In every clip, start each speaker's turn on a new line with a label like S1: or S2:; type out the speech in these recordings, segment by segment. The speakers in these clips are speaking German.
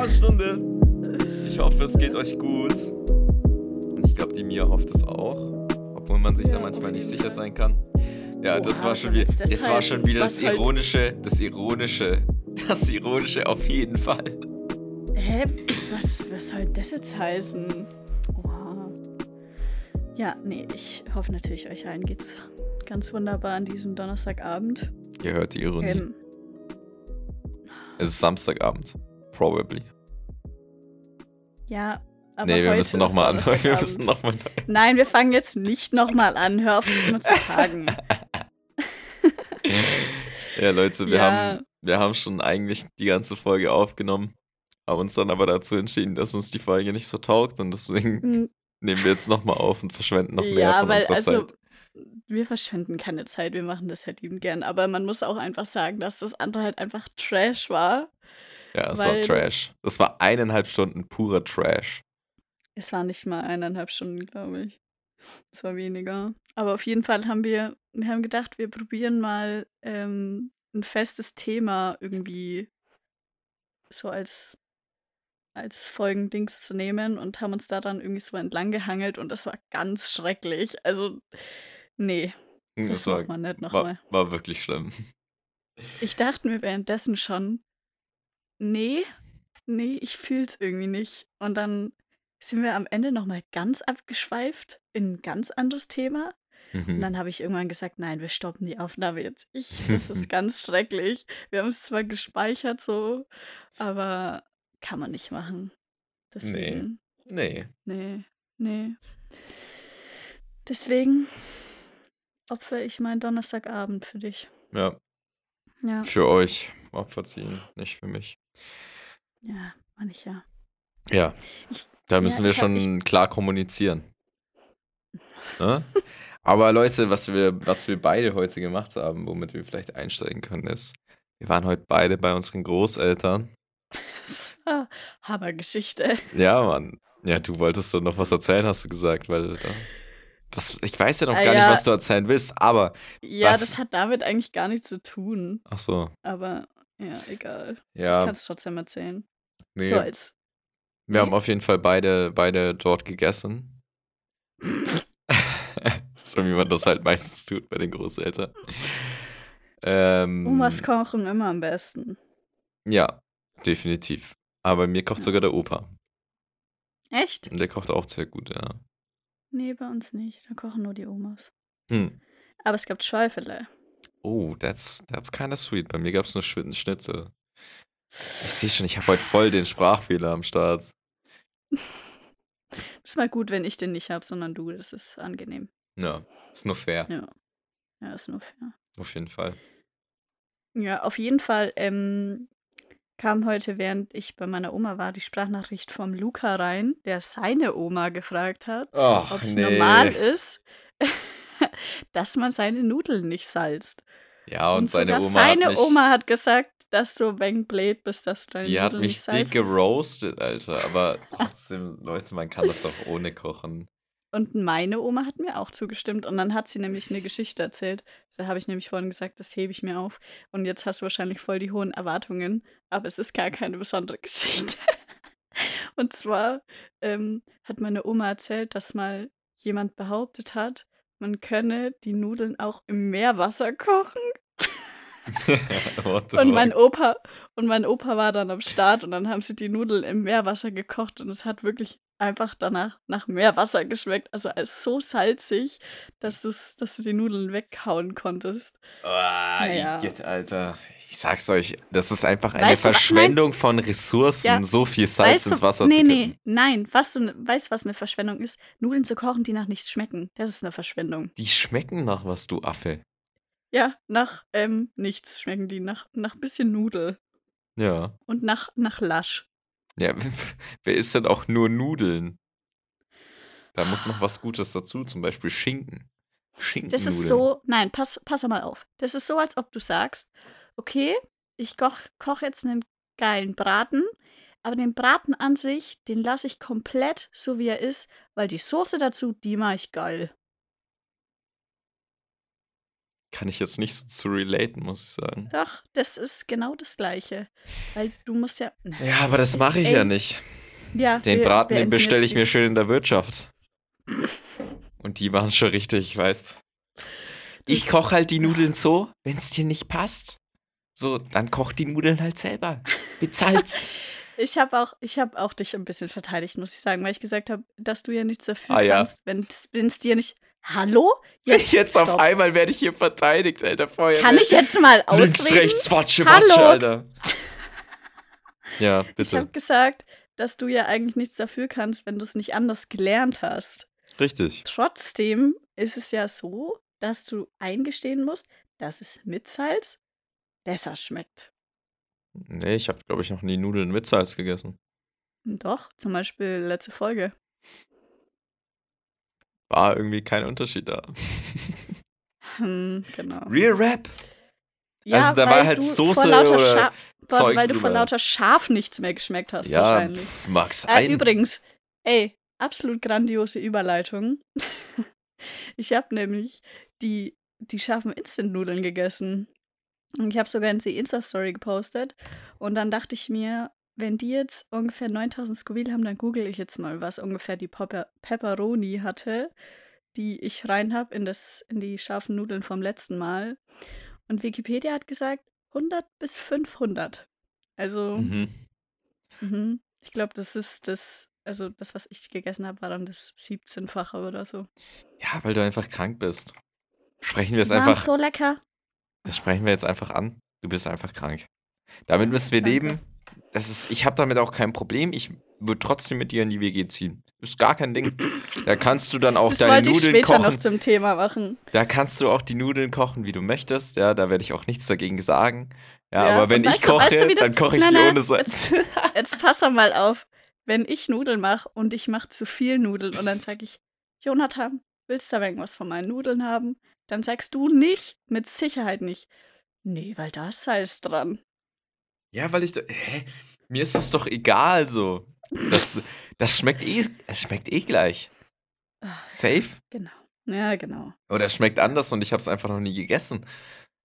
S1: bei der blauen Stunde. Ich hoffe, es geht euch gut. Und ich glaube, die Mia hofft es auch. Obwohl man sich
S2: Ja,
S1: da manchmal nicht sicher
S2: Fall.
S1: sein kann. Ja, das
S2: Oha,
S1: war schon
S2: jetzt das
S1: das war
S2: heißen?
S1: schon wieder das
S2: Was soll-
S1: Ironische, das Ironische, das Ironische auf jeden Fall.
S2: Hä? Was, was soll das jetzt heißen? Oha. Ja, nee, ich hoffe natürlich, euch allen geht's ganz wunderbar an diesem Donnerstagabend.
S1: Ihr hört die Ironie.
S2: Ähm,
S1: Es ist Samstagabend. Probably.
S2: ja, aber
S1: nee, wir müssen nochmal an. Wir müssen nochmal.
S2: Nein, wir fangen jetzt nicht nochmal an. Hör auf, das immer zu sagen.
S1: Ja, Leute, wir,
S2: Ja.
S1: haben, wir haben schon eigentlich die ganze Folge aufgenommen, haben uns dann aber dazu entschieden, dass uns die Folge nicht so taugt und deswegen
S2: Mm,
S1: nehmen wir jetzt nochmal auf und verschwenden noch mehr
S2: ja,
S1: von
S2: weil,
S1: unserer
S2: also,
S1: Zeit.
S2: wir verschwenden keine Zeit, wir machen das halt liebend gern. Aber man muss auch einfach sagen, dass das andere halt einfach Trash war.
S1: Ja, es war Trash. Das war eineinhalb Stunden purer Trash.
S2: Es war nicht mal eineinhalb Stunden, glaube ich. Es war weniger. Aber auf jeden Fall haben wir, wir haben gedacht, wir probieren mal ähm, ein festes Thema irgendwie so als, als Folgendings zu nehmen und haben uns da dann irgendwie so entlang gehangelt und das war ganz schrecklich. Also, nee, das
S1: Das war,
S2: man nicht
S1: war,
S2: nochmal.
S1: war wirklich schlimm.
S2: Ich dachte mir währenddessen schon, nee, nee, ich fühl's irgendwie nicht. Und dann sind wir am Ende nochmal ganz abgeschweift in ein ganz anderes Thema. Und
S1: Mhm.
S2: dann habe ich irgendwann gesagt, nein, wir stoppen die Aufnahme jetzt. Ich, das ist ganz schrecklich. Wir haben es zwar gespeichert so, aber kann man nicht machen. Deswegen,
S1: Nee.
S2: nee, nee. Deswegen opfere ich meinen Donnerstagabend für dich.
S1: Ja,
S2: Ja,
S1: für euch Opfer ziehen, nicht für mich.
S2: Ja, meine ich ja.
S1: Ja,
S2: Ich-
S1: da müssen wir
S2: ich hab-
S1: schon klar kommunizieren. Ne? Aber Leute, was wir, was wir beide heute gemacht haben, womit wir vielleicht einsteigen können, ist, wir waren heute beide bei unseren Großeltern.
S2: Das war Hammergeschichte.
S1: Ja, Mann. Ja, du wolltest so noch was erzählen, hast du gesagt, weil da, das, ich weiß ja noch
S2: Ah,
S1: gar
S2: ja.
S1: nicht, was du erzählen willst, aber,
S2: Ja,
S1: Was?
S2: das hat damit eigentlich gar nichts zu tun.
S1: ach so,
S2: Aber ja, egal. Ich
S1: ja,
S2: kann es trotzdem erzählen.
S1: nee.
S2: So als.
S1: Wir haben
S2: Nee.
S1: auf jeden Fall beide, beide dort gegessen. so wie man das halt meistens tut bei den Großeltern. Ähm,
S2: Omas kochen immer am besten.
S1: Ja, definitiv. Aber mir kocht
S2: Ja.
S1: sogar der Opa.
S2: Echt?
S1: Und der kocht auch sehr gut, ja.
S2: Nee, bei uns nicht. Da kochen nur die Omas.
S1: Hm.
S2: Aber es gibt Schäufele.
S1: Oh, that's, that's kind of sweet. Bei mir gab es nur Schwitten Schnitzel. Ich sehe schon, ich habe heute voll den Sprachfehler am Start.
S2: Ist mal gut, wenn ich den nicht habe, sondern du. Das ist angenehm.
S1: Ja, ist nur fair.
S2: Ja. Ja, ist nur fair.
S1: Auf jeden Fall.
S2: Ja, auf jeden Fall ähm, kam heute, während ich bei meiner Oma war, die Sprachnachricht vom Luca rein, der seine Oma gefragt hat, ob es normal ist, dass man seine Nudeln nicht salzt.
S1: Ja, und, seine
S2: sogar
S1: Oma
S2: seine
S1: hat mich,
S2: Oma hat gesagt, dass du wenig blöd bist, dass du deine
S1: die hat
S2: Nudeln
S1: mich
S2: nicht
S1: dick
S2: salzt.
S1: geroastet, Alter. Aber trotzdem, Leute, man kann das doch ohne kochen.
S2: Und meine Oma hat mir auch zugestimmt. Und dann hat sie nämlich eine Geschichte erzählt. Da habe ich nämlich vorhin gesagt, das hebe ich mir auf. Und jetzt hast du wahrscheinlich voll die hohen Erwartungen. Aber es ist gar keine besondere Geschichte. Und zwar ähm, hat meine Oma erzählt, dass mal jemand behauptet hat, man könne die Nudeln auch im Meerwasser kochen. Und mein? Opa und mein Opa war dann am Start und dann haben sie die Nudeln im Meerwasser gekocht und es hat wirklich einfach danach nach Meerwasser geschmeckt, also als so salzig, dass du's, dass du die Nudeln weghauen konntest.
S1: Ah,
S2: Naja.
S1: Igitt, Alter. Ich sag's euch, das ist einfach eine
S2: Weißt du?
S1: Verschwendung von Ressourcen,
S2: Ja.
S1: so viel Salz ins
S2: du,
S1: Wasser
S2: nee,
S1: zu
S2: nee,
S1: kippen.
S2: nein, was du, weißt du, was eine Verschwendung ist? Nudeln zu kochen, die nach nichts schmecken. Das ist eine Verschwendung.
S1: Die schmecken nach was, du Affe.
S2: Ja, nach ähm, nichts schmecken die, nach, nach bisschen Nudel
S1: Ja.
S2: und nach, nach Lasch.
S1: Ja, wer isst denn auch nur Nudeln? Da muss noch was Gutes dazu, zum Beispiel Schinken. Schinkennudeln.
S2: Das ist so, nein, pass, pass mal auf. Das ist so, als ob du sagst, okay, ich koch, koch jetzt einen geilen Braten, aber den Braten an sich, den lasse ich komplett so, wie er ist, weil die Soße dazu, die mache ich geil.
S1: Kann ich jetzt nicht so zu relaten, muss ich sagen.
S2: Doch, das ist genau das Gleiche. Weil du musst ja. Na,
S1: Ja, aber das mache ich
S2: Ey,
S1: ja nicht.
S2: ja,
S1: Den
S2: wir
S1: Braten, den
S2: beenden
S1: bestelle ich mir schön in der Wirtschaft. Und die waren schon richtig, weißt. Ich
S2: Das-
S1: koche halt die Nudeln so, wenn es dir nicht passt. So, dann koch die Nudeln halt selber. Bezahlt's.
S2: Ich habe auch, ich habe auch dich ein bisschen verteidigt, muss ich sagen, weil ich gesagt habe, dass du ja nichts dafür
S1: Ah, ja.
S2: kannst, wenn es dir nicht. Hallo? Jetzt,
S1: Jetzt auf einmal werde ich hier verteidigt, Alter. Vorher
S2: Kann ich jetzt mal
S1: Links,
S2: ausreden?
S1: rechts, watsche,
S2: Hallo?
S1: watsche, Alter. Ja,
S2: Ich
S1: bitte.
S2: habe gesagt, dass du ja eigentlich nichts dafür kannst, wenn du es nicht anders gelernt hast.
S1: Richtig.
S2: Trotzdem ist es ja so, dass du eingestehen musst, dass es mit Salz besser schmeckt.
S1: Nee, ich habe, glaube ich, noch nie Nudeln mit Salz gegessen.
S2: Doch, zum Beispiel letzte Folge.
S1: War irgendwie kein Unterschied da.
S2: Hm, genau.
S1: Real Rap.
S2: Ja,
S1: Also da war halt Soße oder
S2: Scha-
S1: Zeug
S2: Weil du
S1: drüber.
S2: lauter Schaf nichts mehr geschmeckt hast,
S1: Ja,
S2: wahrscheinlich.
S1: mag
S2: Äh,
S1: sein.
S2: übrigens, ey, absolut grandiose Überleitung. ich habe nämlich die, die scharfen Instant-Nudeln gegessen. Und ich habe sogar in die Insta-Story gepostet. Und dann dachte ich mir, wenn die jetzt ungefähr 9000 Scoville haben, dann google ich jetzt mal, was ungefähr die Pepper Pepperoni hatte, die ich rein habe in, das- in die scharfen Nudeln vom letzten Mal. Und Wikipedia hat gesagt 100 bis 500. Also,
S1: Mhm.
S2: Mhm. Ich glaube, das ist das, also das, was ich gegessen habe, war dann das 17-fache oder so.
S1: Ja, weil du einfach krank bist. Sprechen wir es einfach,
S2: so lecker.
S1: das sprechen wir jetzt einfach an. Du bist einfach krank. Damit müssen wir
S2: Danke.
S1: leben. Das ist, ich habe damit auch kein Problem. Ich würde trotzdem mit dir in die WG ziehen. Ist gar kein Ding. Da kannst du dann auch
S2: das
S1: deine
S2: wollte ich
S1: Nudeln
S2: später
S1: kochen.
S2: noch zum Thema machen.
S1: Da kannst du auch die Nudeln kochen, wie du möchtest. Ja, da werde ich auch nichts dagegen sagen. Ja,
S2: Ja,
S1: aber wenn ich koche,
S2: weißt du, das-
S1: dann koche ich
S2: Nein,
S1: die ohne Salz.
S2: Jetzt pass doch mal auf. Wenn ich Nudeln mache und ich mache zu viel Nudeln und dann sage ich, Jonathan, willst du da irgendwas von meinen Nudeln haben? Dann sagst du nicht, mit Sicherheit nicht. Nee, weil da ist Salz dran.
S1: Ja, weil ich da. Hä? Mir ist das doch egal so. Das, das schmeckt eh. Es schmeckt eh gleich.
S2: Ah,
S1: Safe?
S2: Genau. Ja, genau.
S1: Oder es schmeckt anders und ich habe es einfach noch nie gegessen.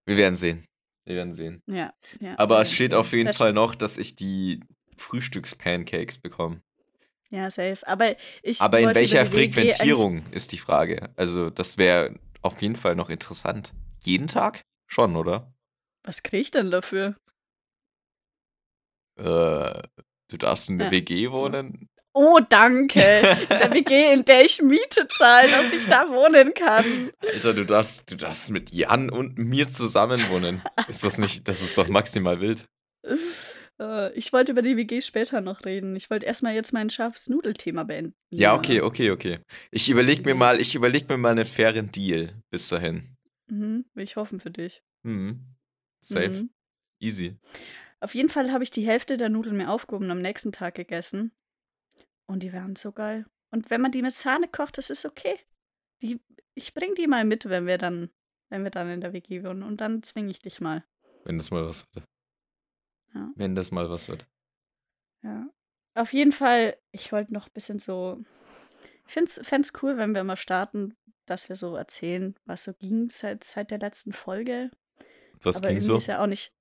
S1: Wir werden sehen. Wir werden sehen.
S2: Ja, ja.
S1: Aber es steht
S2: sehen.
S1: auf jeden
S2: Das-
S1: Fall noch, dass ich die Frühstückspancakes bekomme.
S2: Ja, safe. Aber ich
S1: Aber in welcher Frequentierung ist die Frage? Also, das wäre auf jeden Fall noch interessant. Jeden Tag? Schon, oder?
S2: Was kriege ich denn dafür?
S1: Äh, du darfst in der
S2: Ja.
S1: WG wohnen?
S2: Oh, danke. In der WG, in der ich Miete zahle, dass ich da wohnen kann.
S1: Alter, du darfst, du darfst mit Jan und mir zusammen wohnen. Ist das nicht, das ist doch maximal wild.
S2: Äh, Ich wollte über die WG später noch reden. Ich wollte erstmal jetzt mein scharfes Nudelthema beenden.
S1: Ja, okay, okay, okay. Ich überleg mir mal, ich überleg mir mal einen fairen Deal bis dahin.
S2: Mhm, will ich hoffen für dich.
S1: Mhm. Safe.
S2: Mhm.
S1: Easy.
S2: Auf jeden Fall habe ich die Hälfte der Nudeln mir aufgehoben und am nächsten Tag gegessen. Und die waren so geil. Und wenn man die mit Sahne kocht, das ist okay. Die, ich bring die mal mit, wenn wir dann, wenn wir dann in der WG wohnen. Und dann zwinge ich dich mal.
S1: Wenn das mal was wird.
S2: Ja.
S1: Wenn das mal was wird.
S2: Ja. Auf jeden Fall, ich wollte noch ein bisschen so. Ich fände es cool, wenn wir mal starten, dass wir so erzählen, was so ging seit, seit der letzten Folge.
S1: Was
S2: aber
S1: ging so?
S2: ist ja auch nicht,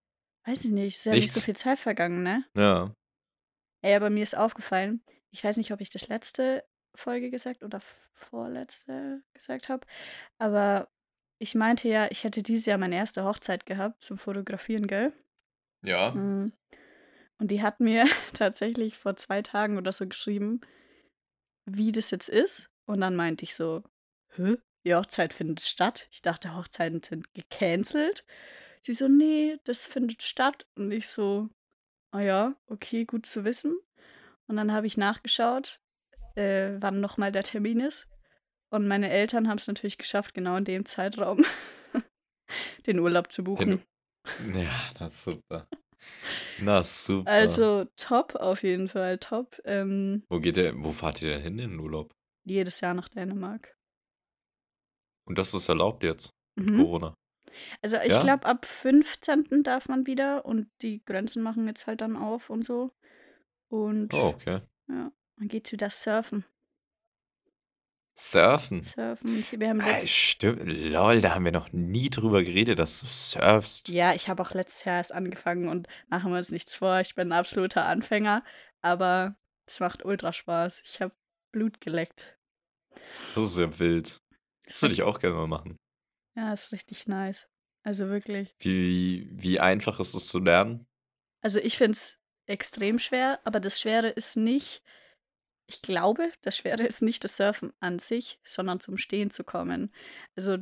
S2: weiß ich nicht, ist ja nicht so viel Zeit vergangen, ne?
S1: Ja.
S2: Ey, aber mir ist aufgefallen, ich weiß nicht, ob ich das letzte Folge gesagt oder vorletzte gesagt habe, aber ich meinte ja, ich hätte dieses Jahr meine erste Hochzeit gehabt zum Fotografieren, gell?
S1: Ja.
S2: Mhm. Und die hat mir tatsächlich vor zwei Tagen oder so geschrieben, wie das jetzt ist. Und dann meinte ich so, hä? Die Hochzeit findet statt. Ich dachte, Hochzeiten sind gecancelt. Sie so, nee, das findet statt. Und ich so, ah ja, okay, gut zu wissen. Und dann habe ich nachgeschaut, äh, wann nochmal der Termin ist. Und meine Eltern haben es natürlich geschafft, genau in dem Zeitraum den Urlaub zu buchen.
S1: Ja, na super. Na super.
S2: Also top auf jeden Fall, top. Ähm,
S1: Wo geht ihr, wo fahrt ihr denn hin in den Urlaub?
S2: jedes Jahr nach Dänemark.
S1: Und das ist erlaubt jetzt,
S2: Mhm.
S1: Corona.
S2: Also ich
S1: Ja?
S2: glaube, ab 15. darf man wieder und die Grenzen machen jetzt halt dann auf und so. Und
S1: Oh, okay.
S2: ja, dann geht's wieder surfen.
S1: Surfen.
S2: Surfen. Ich, wir haben
S1: Ah, stimmt. Lol, da haben wir noch nie drüber geredet, dass du surfst.
S2: ja, ich habe auch letztes Jahr erst angefangen und machen wir uns nichts vor. Ich bin ein absoluter Anfänger, aber es macht ultra Spaß. Ich habe Blut geleckt.
S1: Das ist ja wild. Das würde ich auch gerne mal machen.
S2: Ja, ist richtig nice. Also wirklich.
S1: Wie, wie einfach ist es zu lernen?
S2: Also ich finde es extrem schwer, aber das Schwere ist nicht, ich glaube, das Schwere ist nicht das Surfen an sich, sondern zum Stehen zu kommen. Also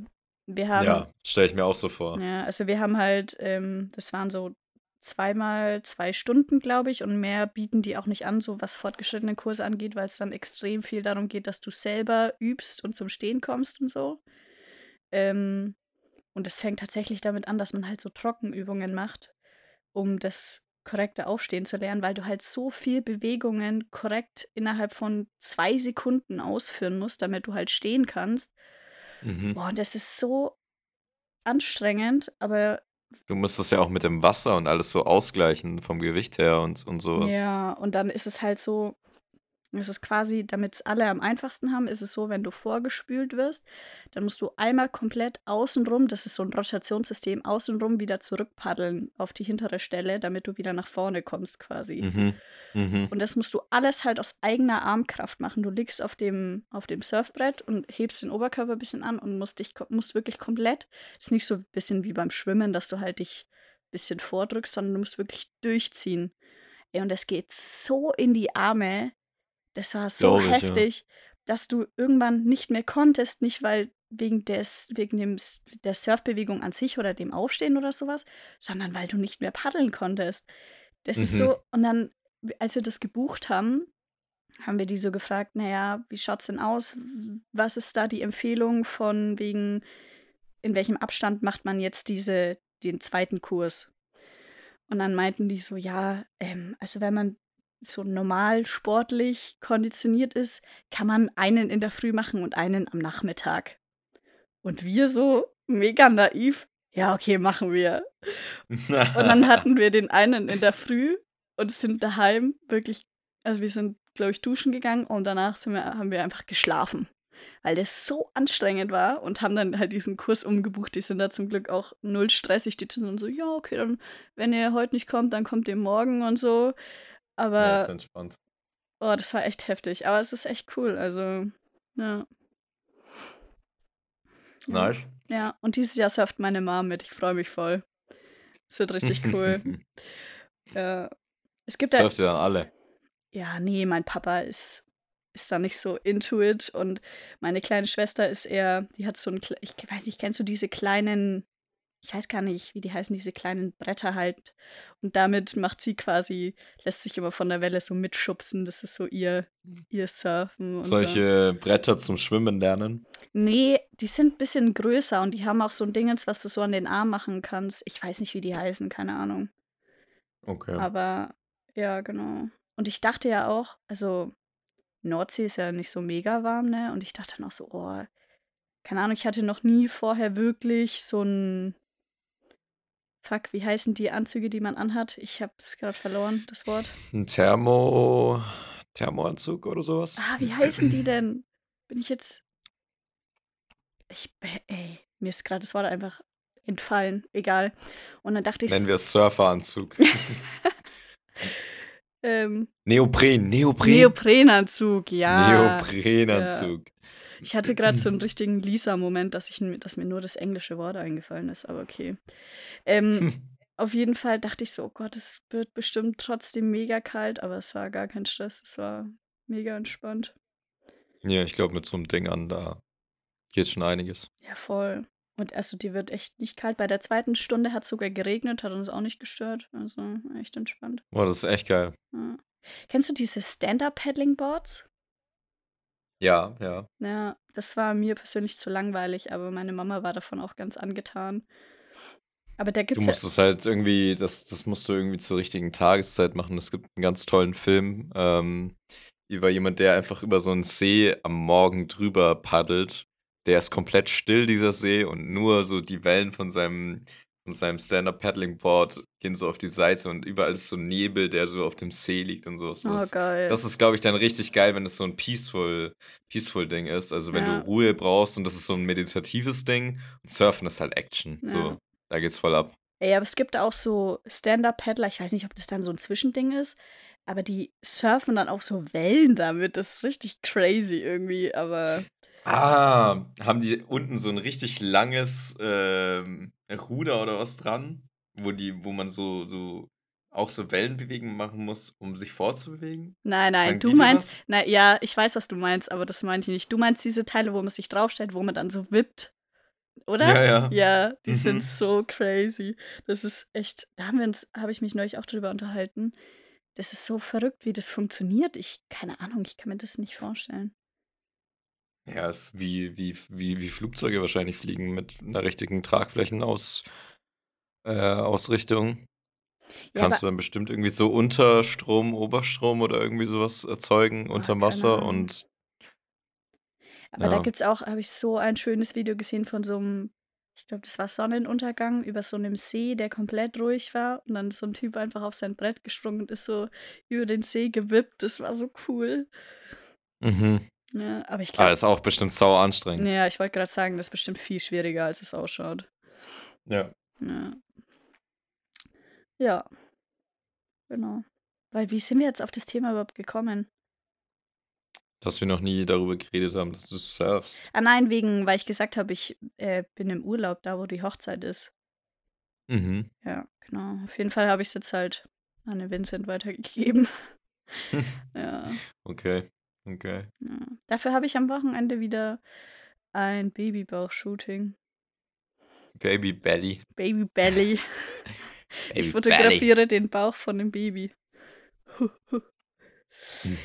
S2: wir haben,
S1: Ja, stelle ich mir auch so vor.
S2: ja, also wir haben halt, ähm, das waren so zweimal zwei Stunden, glaube ich, und mehr bieten die auch nicht an, so was fortgeschrittene Kurse angeht, weil es dann extrem viel darum geht, dass du selber übst und zum Stehen kommst und so. Ähm, und es fängt tatsächlich damit an, dass man halt so Trockenübungen macht, um das korrekte Aufstehen zu lernen, weil du halt so viel Bewegungen korrekt innerhalb von zwei Sekunden ausführen musst, damit du halt stehen kannst.
S1: Mhm.
S2: Boah, und das ist so anstrengend, aber
S1: Du musst das ja auch mit dem Wasser und alles so ausgleichen vom Gewicht her und, und sowas.
S2: ja, und dann ist es halt so, es ist quasi, damit es alle am einfachsten haben, ist es so, wenn du vorgespült wirst, dann musst du einmal komplett außenrum, das ist so ein Rotationssystem, außenrum wieder zurückpaddeln auf die hintere Stelle, damit du wieder nach vorne kommst quasi.
S1: Mhm. Mhm.
S2: Und das musst du alles halt aus eigener Armkraft machen. Du liegst auf dem, auf dem Surfbrett und hebst den Oberkörper ein bisschen an und musst dich musst wirklich komplett, ist nicht so ein bisschen wie beim Schwimmen, dass du halt dich ein bisschen vordrückst, sondern du musst wirklich durchziehen. Ey, und es geht so in die Arme. Das war so
S1: Glaub ich, ja.
S2: heftig, dass du irgendwann nicht mehr konntest, nicht weil wegen des, wegen dem, der Surfbewegung an sich oder dem Aufstehen oder sowas, sondern weil du nicht mehr paddeln konntest. Das ist
S1: Mhm.
S2: so, und dann, als wir das gebucht haben, haben wir die so gefragt, naja, wie schaut's denn aus? Was ist da die Empfehlung von wegen, in welchem Abstand macht man jetzt diese, den zweiten Kurs? Und dann meinten die so, ja, ähm, also wenn man so normal sportlich konditioniert ist, kann man einen in der Früh machen und einen am Nachmittag. Und wir so mega naiv, ja, okay, machen wir. Und dann hatten wir den einen in der Früh und sind daheim wirklich, also wir sind, glaube ich, duschen gegangen und danach wir, haben wir einfach geschlafen. Weil das so anstrengend war und haben dann halt diesen Kurs umgebucht. Die sind da zum Glück auch null stressig. Die sind so, ja, okay, dann, wenn ihr heute nicht kommt, dann kommt ihr morgen und so.
S1: Ja,
S2: Aber
S1: ist entspannt.
S2: Oh, das war echt heftig. Aber es ist echt cool. Also, ja. Ja.
S1: Nice.
S2: Ja, und dieses Jahr surft meine Mom mit. Ich freue mich voll. Es wird richtig cool. ja. Es gibt ja.
S1: Surft ihr dann alle?
S2: Ja, nee, mein Papa ist, ist da nicht so into it. Und meine kleine Schwester ist eher, die hat so ein, ich weiß nicht, kennst du diese kleinen, ich weiß gar nicht, wie die heißen, diese kleinen Bretter halt. Und damit macht sie quasi, lässt sich immer von der Welle so mitschubsen. Das ist so ihr, ihr Surfen und so.
S1: Solche Bretter zum Schwimmen lernen?
S2: Nee, die sind ein bisschen größer und die haben auch so ein Dingens, was du so an den Arm machen kannst. Ich weiß nicht, wie die heißen, keine Ahnung.
S1: Okay.
S2: Aber ja, genau. Und ich dachte ja auch, also Nordsee ist ja nicht so mega warm, ne? Und ich dachte dann auch so, oh, keine Ahnung, ich hatte noch nie vorher wirklich so ein Fuck, wie heißen die Anzüge, die man anhat? Ich hab's gerade verloren, das Wort.
S1: Ein Thermo. Thermoanzug oder sowas?
S2: Ah, wie heißen die denn? Bin ich jetzt. Ich. Ey, mir ist gerade das Wort einfach entfallen. Egal. Und dann dachte ich.
S1: Nennen wir es Surferanzug.
S2: Ähm,
S1: Neopren, Neopren.
S2: Neoprenanzug, ja.
S1: Neoprenanzug.
S2: Ich hatte gerade so einen richtigen Lisa-Moment, dass, ich, dass mir nur das englische Wort eingefallen ist, aber okay. Ähm, auf jeden Fall dachte ich so, oh Gott, es wird bestimmt trotzdem mega kalt, aber es war gar kein Stress, es war mega entspannt.
S1: Ja, ich glaube, mit so einem Ding an, da geht schon einiges.
S2: Ja, voll. Und also dir wird echt nicht kalt. Bei der zweiten Stunde hat es sogar geregnet, hat uns auch nicht gestört. Also echt entspannt.
S1: Boah, das ist echt geil.
S2: Ja. Kennst du diese Stand-Up-Paddling-Boards?
S1: Ja, ja.
S2: Ja, das war mir persönlich zu langweilig, aber meine Mama war davon auch ganz angetan. Aber
S1: Du
S2: gibt's
S1: musst
S2: ja.
S1: es halt irgendwie, das, das musst du irgendwie zur richtigen Tageszeit machen. Es gibt einen ganz tollen Film ähm, über jemand, der einfach über so einen See am Morgen drüber paddelt. Der ist komplett still, dieser See, und nur so die Wellen von seinem, von seinem Stand-Up-Paddling-Board, gehen so auf die Seite und überall ist so Nebel, der so auf dem See liegt und so. Das
S2: Oh,
S1: ist,
S2: geil.
S1: das ist glaube ich, dann richtig geil, wenn es so ein peaceful, peaceful Ding ist. Also wenn
S2: Ja.
S1: du Ruhe brauchst und das ist so ein meditatives Ding und Surfen ist halt Action.
S2: Ja.
S1: So, da geht's voll ab.
S2: Ey, aber es gibt auch so Stand-Up-Paddler, ich weiß nicht, ob das dann so ein Zwischending ist, aber die surfen dann auch so Wellen damit. Das ist richtig crazy irgendwie, aber
S1: Ah, haben die unten so ein richtig langes ähm, Ruder oder was dran, wo die, wo man so, so auch so Wellenbewegungen machen muss, um sich fortzubewegen?
S2: nein, nein,
S1: Sagen
S2: du meinst, na ja, ich weiß, was du meinst, aber das meinte ich nicht. Du meinst diese Teile, wo man sich draufstellt, wo man dann so wippt, oder?
S1: Ja, ja.
S2: Ja, die
S1: Mhm.
S2: sind so crazy. Das ist echt, da haben wir uns, habe ich mich neulich auch drüber unterhalten. Das ist so verrückt, wie das funktioniert. Ich, keine Ahnung, ich kann mir das nicht vorstellen.
S1: Ja, ist wie, wie, wie, wie Flugzeuge wahrscheinlich fliegen mit einer richtigen Tragflächenaus, äh.
S2: Ja,
S1: Kannst du dann bestimmt irgendwie so Unterstrom, Oberstrom oder irgendwie sowas erzeugen
S2: Ah,
S1: unter Wasser und
S2: aber da
S1: ja.
S2: gibt es auch, habe ich so ein schönes Video gesehen von so einem, ich glaube, das war Sonnenuntergang über so einem See, der komplett ruhig war. Und dann so ein Typ einfach auf sein Brett gesprungen und ist so über den See gewippt. Das war so cool.
S1: Mhm.
S2: Ja, aber ich
S1: Ah,
S2: glaube,
S1: ist auch bestimmt sauer anstrengend.
S2: ja, ich wollte gerade sagen, das ist bestimmt viel schwieriger, als es ausschaut.
S1: Ja.
S2: Ja. Ja, genau. Weil wie sind wir jetzt auf das Thema überhaupt gekommen?
S1: Dass wir noch nie darüber geredet haben, dass du surfst.
S2: Ah nein, wegen, weil ich gesagt habe, ich äh, bin im Urlaub, da wo die Hochzeit ist.
S1: Mhm.
S2: Ja, genau. Auf jeden Fall habe ich es jetzt halt an den Vincent weitergegeben. ja,
S1: Okay, okay.
S2: ja. Dafür habe ich am Wochenende wieder ein Babybauch-Shooting.
S1: Baby Belly.
S2: Baby Belly.
S1: Baby
S2: Ich fotografiere den Bauch von dem Baby.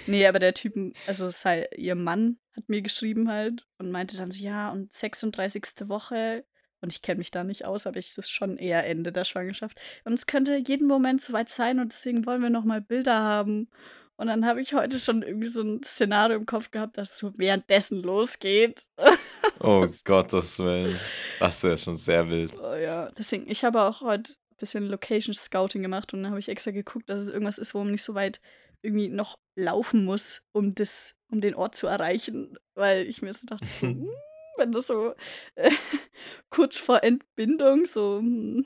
S2: nee, aber der Typ, also sei, ihr Mann hat mir geschrieben halt und meinte dann so, ja, und 36. Woche, und ich kenne mich da nicht aus, aber ich das ist schon eher Ende der Schwangerschaft. Und es könnte jeden Moment soweit sein und deswegen wollen wir nochmal Bilder haben. Und dann habe ich heute schon irgendwie so ein Szenario im Kopf gehabt, dass es so währenddessen losgeht.
S1: Oh Gottes Willen. Das wäre schon sehr wild.
S2: Oh ja, deswegen, ich habe auch heute ein bisschen Location Scouting gemacht und dann habe ich extra geguckt, dass es irgendwas ist, wo man nicht so weit irgendwie noch laufen muss, um das, um den Ort zu erreichen. Weil ich mir so dachte, so, hm, wenn das so äh, kurz vor Entbindung, so, hm.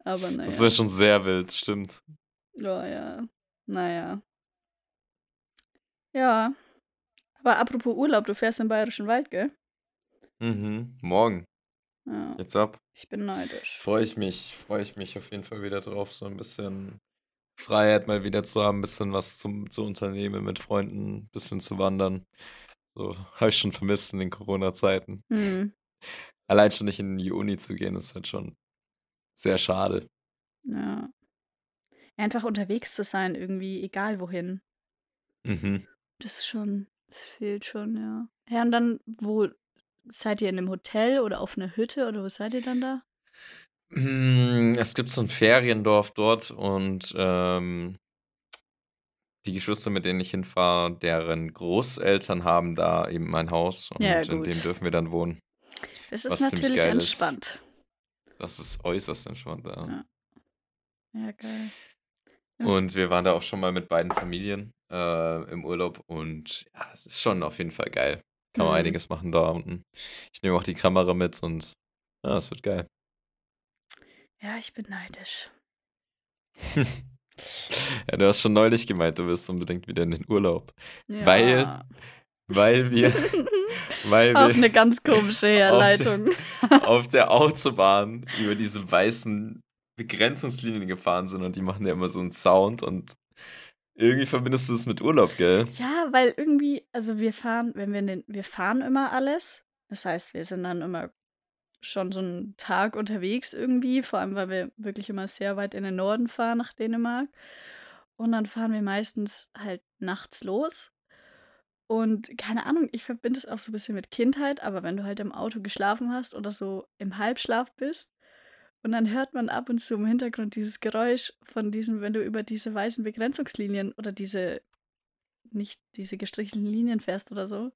S2: aber
S1: Das
S2: naja.
S1: wäre schon sehr wild, stimmt.
S2: Oh ja, naja. Ja. Aber apropos Urlaub, du fährst im Bayerischen Wald, gell?
S1: Mhm. Morgen.
S2: Ja,
S1: Jetzt ab.
S2: ich bin neidisch.
S1: Freue ich mich, freue ich mich auf jeden Fall wieder drauf, so ein bisschen Freiheit mal wieder zu haben, ein bisschen was zum, zu unternehmen mit Freunden, ein bisschen zu wandern. So habe ich schon vermisst in den Corona-Zeiten.
S2: Hm,
S1: Allein schon nicht in die Uni zu gehen, ist halt schon sehr schade.
S2: ja. Einfach unterwegs zu sein, irgendwie, egal wohin.
S1: Mhm.
S2: Das ist schon, das fehlt schon, ja. Ja, und dann, wo seid ihr in einem Hotel oder auf einer Hütte oder wo seid ihr dann da?
S1: Mm, Es gibt so ein Feriendorf dort und ähm, die Geschwister, mit denen ich hinfahre, deren Großeltern haben da eben ein Haus und
S2: Ja,
S1: in dem dürfen wir dann wohnen.
S2: Das ist natürlich
S1: geil ist.
S2: entspannt.
S1: Das ist äußerst entspannt da.
S2: Ja. Ja, geil.
S1: Und wir waren da auch schon mal mit beiden Familien äh, im Urlaub und ja, es ist schon auf jeden Fall geil. Kann man
S2: Mhm.
S1: einiges machen da unten. Ich nehme auch die Kamera mit und ja, es wird geil.
S2: Ja, ich bin neidisch.
S1: ja, du hast schon neulich gemeint, du wirst unbedingt wieder in den Urlaub.
S2: Ja.
S1: Weil Weil wir, weil
S2: Auch
S1: wir
S2: eine ganz komische Herleitung.
S1: auf der Autobahn über diese weißen Begrenzungslinien gefahren sind und die machen ja immer so einen Sound und irgendwie verbindest du es mit Urlaub, gell?
S2: Ja, weil irgendwie, also wir fahren, wenn wir den, wir fahren immer alles. Das heißt, wir sind dann immer schon so einen Tag unterwegs irgendwie, vor allem weil wir wirklich immer sehr weit in den Norden fahren, nach Dänemark. Und dann fahren wir meistens halt nachts los. Und keine Ahnung, ich verbinde es auch so ein bisschen mit Kindheit, aber wenn du halt im Auto geschlafen hast oder so im Halbschlaf bist und dann hört man ab und zu im Hintergrund dieses Geräusch von diesem, wenn du über diese weißen Begrenzungslinien oder diese nicht diese gestrichelten Linien fährst oder so.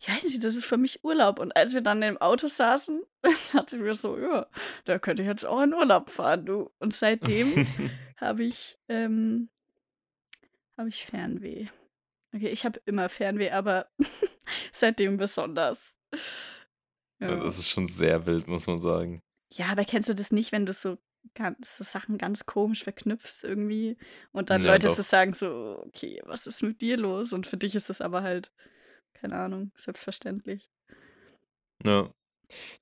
S2: Ich weiß nicht, das ist für mich Urlaub. Und als wir dann im Auto saßen, dachte ich mir so, ja, da könnte ich jetzt auch in Urlaub fahren, du. Und seitdem habe ich, ähm, habe ich Fernweh. Okay, ich habe immer Fernweh, aber seitdem besonders.
S1: Ja,
S2: Ja.
S1: das ist schon sehr wild, muss man sagen.
S2: Ja, aber kennst du das nicht, wenn du so, ganz, so Sachen ganz komisch verknüpfst irgendwie und dann
S1: Ja,
S2: Leute so
S1: doch.
S2: sagen so, okay, was ist mit dir los? Und für dich ist das aber halt, keine Ahnung, selbstverständlich.
S1: Ja.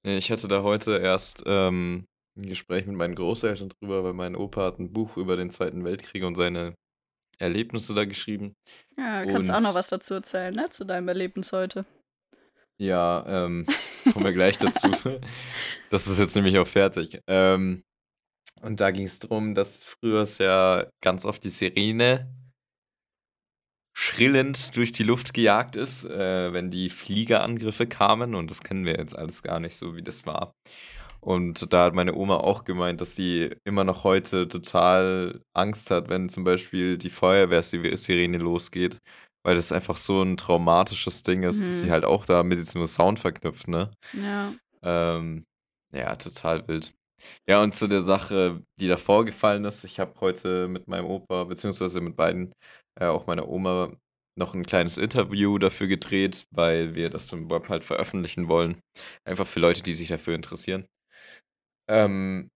S1: Ich hatte da heute erst ähm, ein Gespräch mit meinen Großeltern drüber, weil mein Opa hat ein Buch über den Zweiten Weltkrieg und seine Erlebnisse da geschrieben.
S2: Ja, kannst auch noch
S1: Und
S2: was dazu erzählen, ne? Zu deinem Erlebnis heute.
S1: Ja, ähm, kommen wir gleich dazu. Das ist jetzt nämlich auch fertig. Ähm, und da ging es darum, dass früher es ja ganz oft die Sirene schrillend durch die Luft gejagt ist, äh, wenn die Fliegerangriffe kamen. Und das kennen wir jetzt alles gar nicht so, wie das war. Und da hat meine Oma auch gemeint, dass sie immer noch heute total Angst hat, wenn zum Beispiel die Feuerwehrsirene losgeht, weil das einfach so ein traumatisches Ding ist, dass sie
S2: Mhm.
S1: halt auch da mit diesem Sound verknüpft, ne?
S2: Ja.
S1: Ähm, ja, total wild. Ja, und zu der Sache, die da vorgefallen ist, ich habe heute mit meinem Opa, beziehungsweise mit beiden, äh, auch meiner Oma, noch ein kleines Interview dafür gedreht, weil wir das im Web halt veröffentlichen wollen. Einfach für Leute, die sich dafür interessieren. Ähm,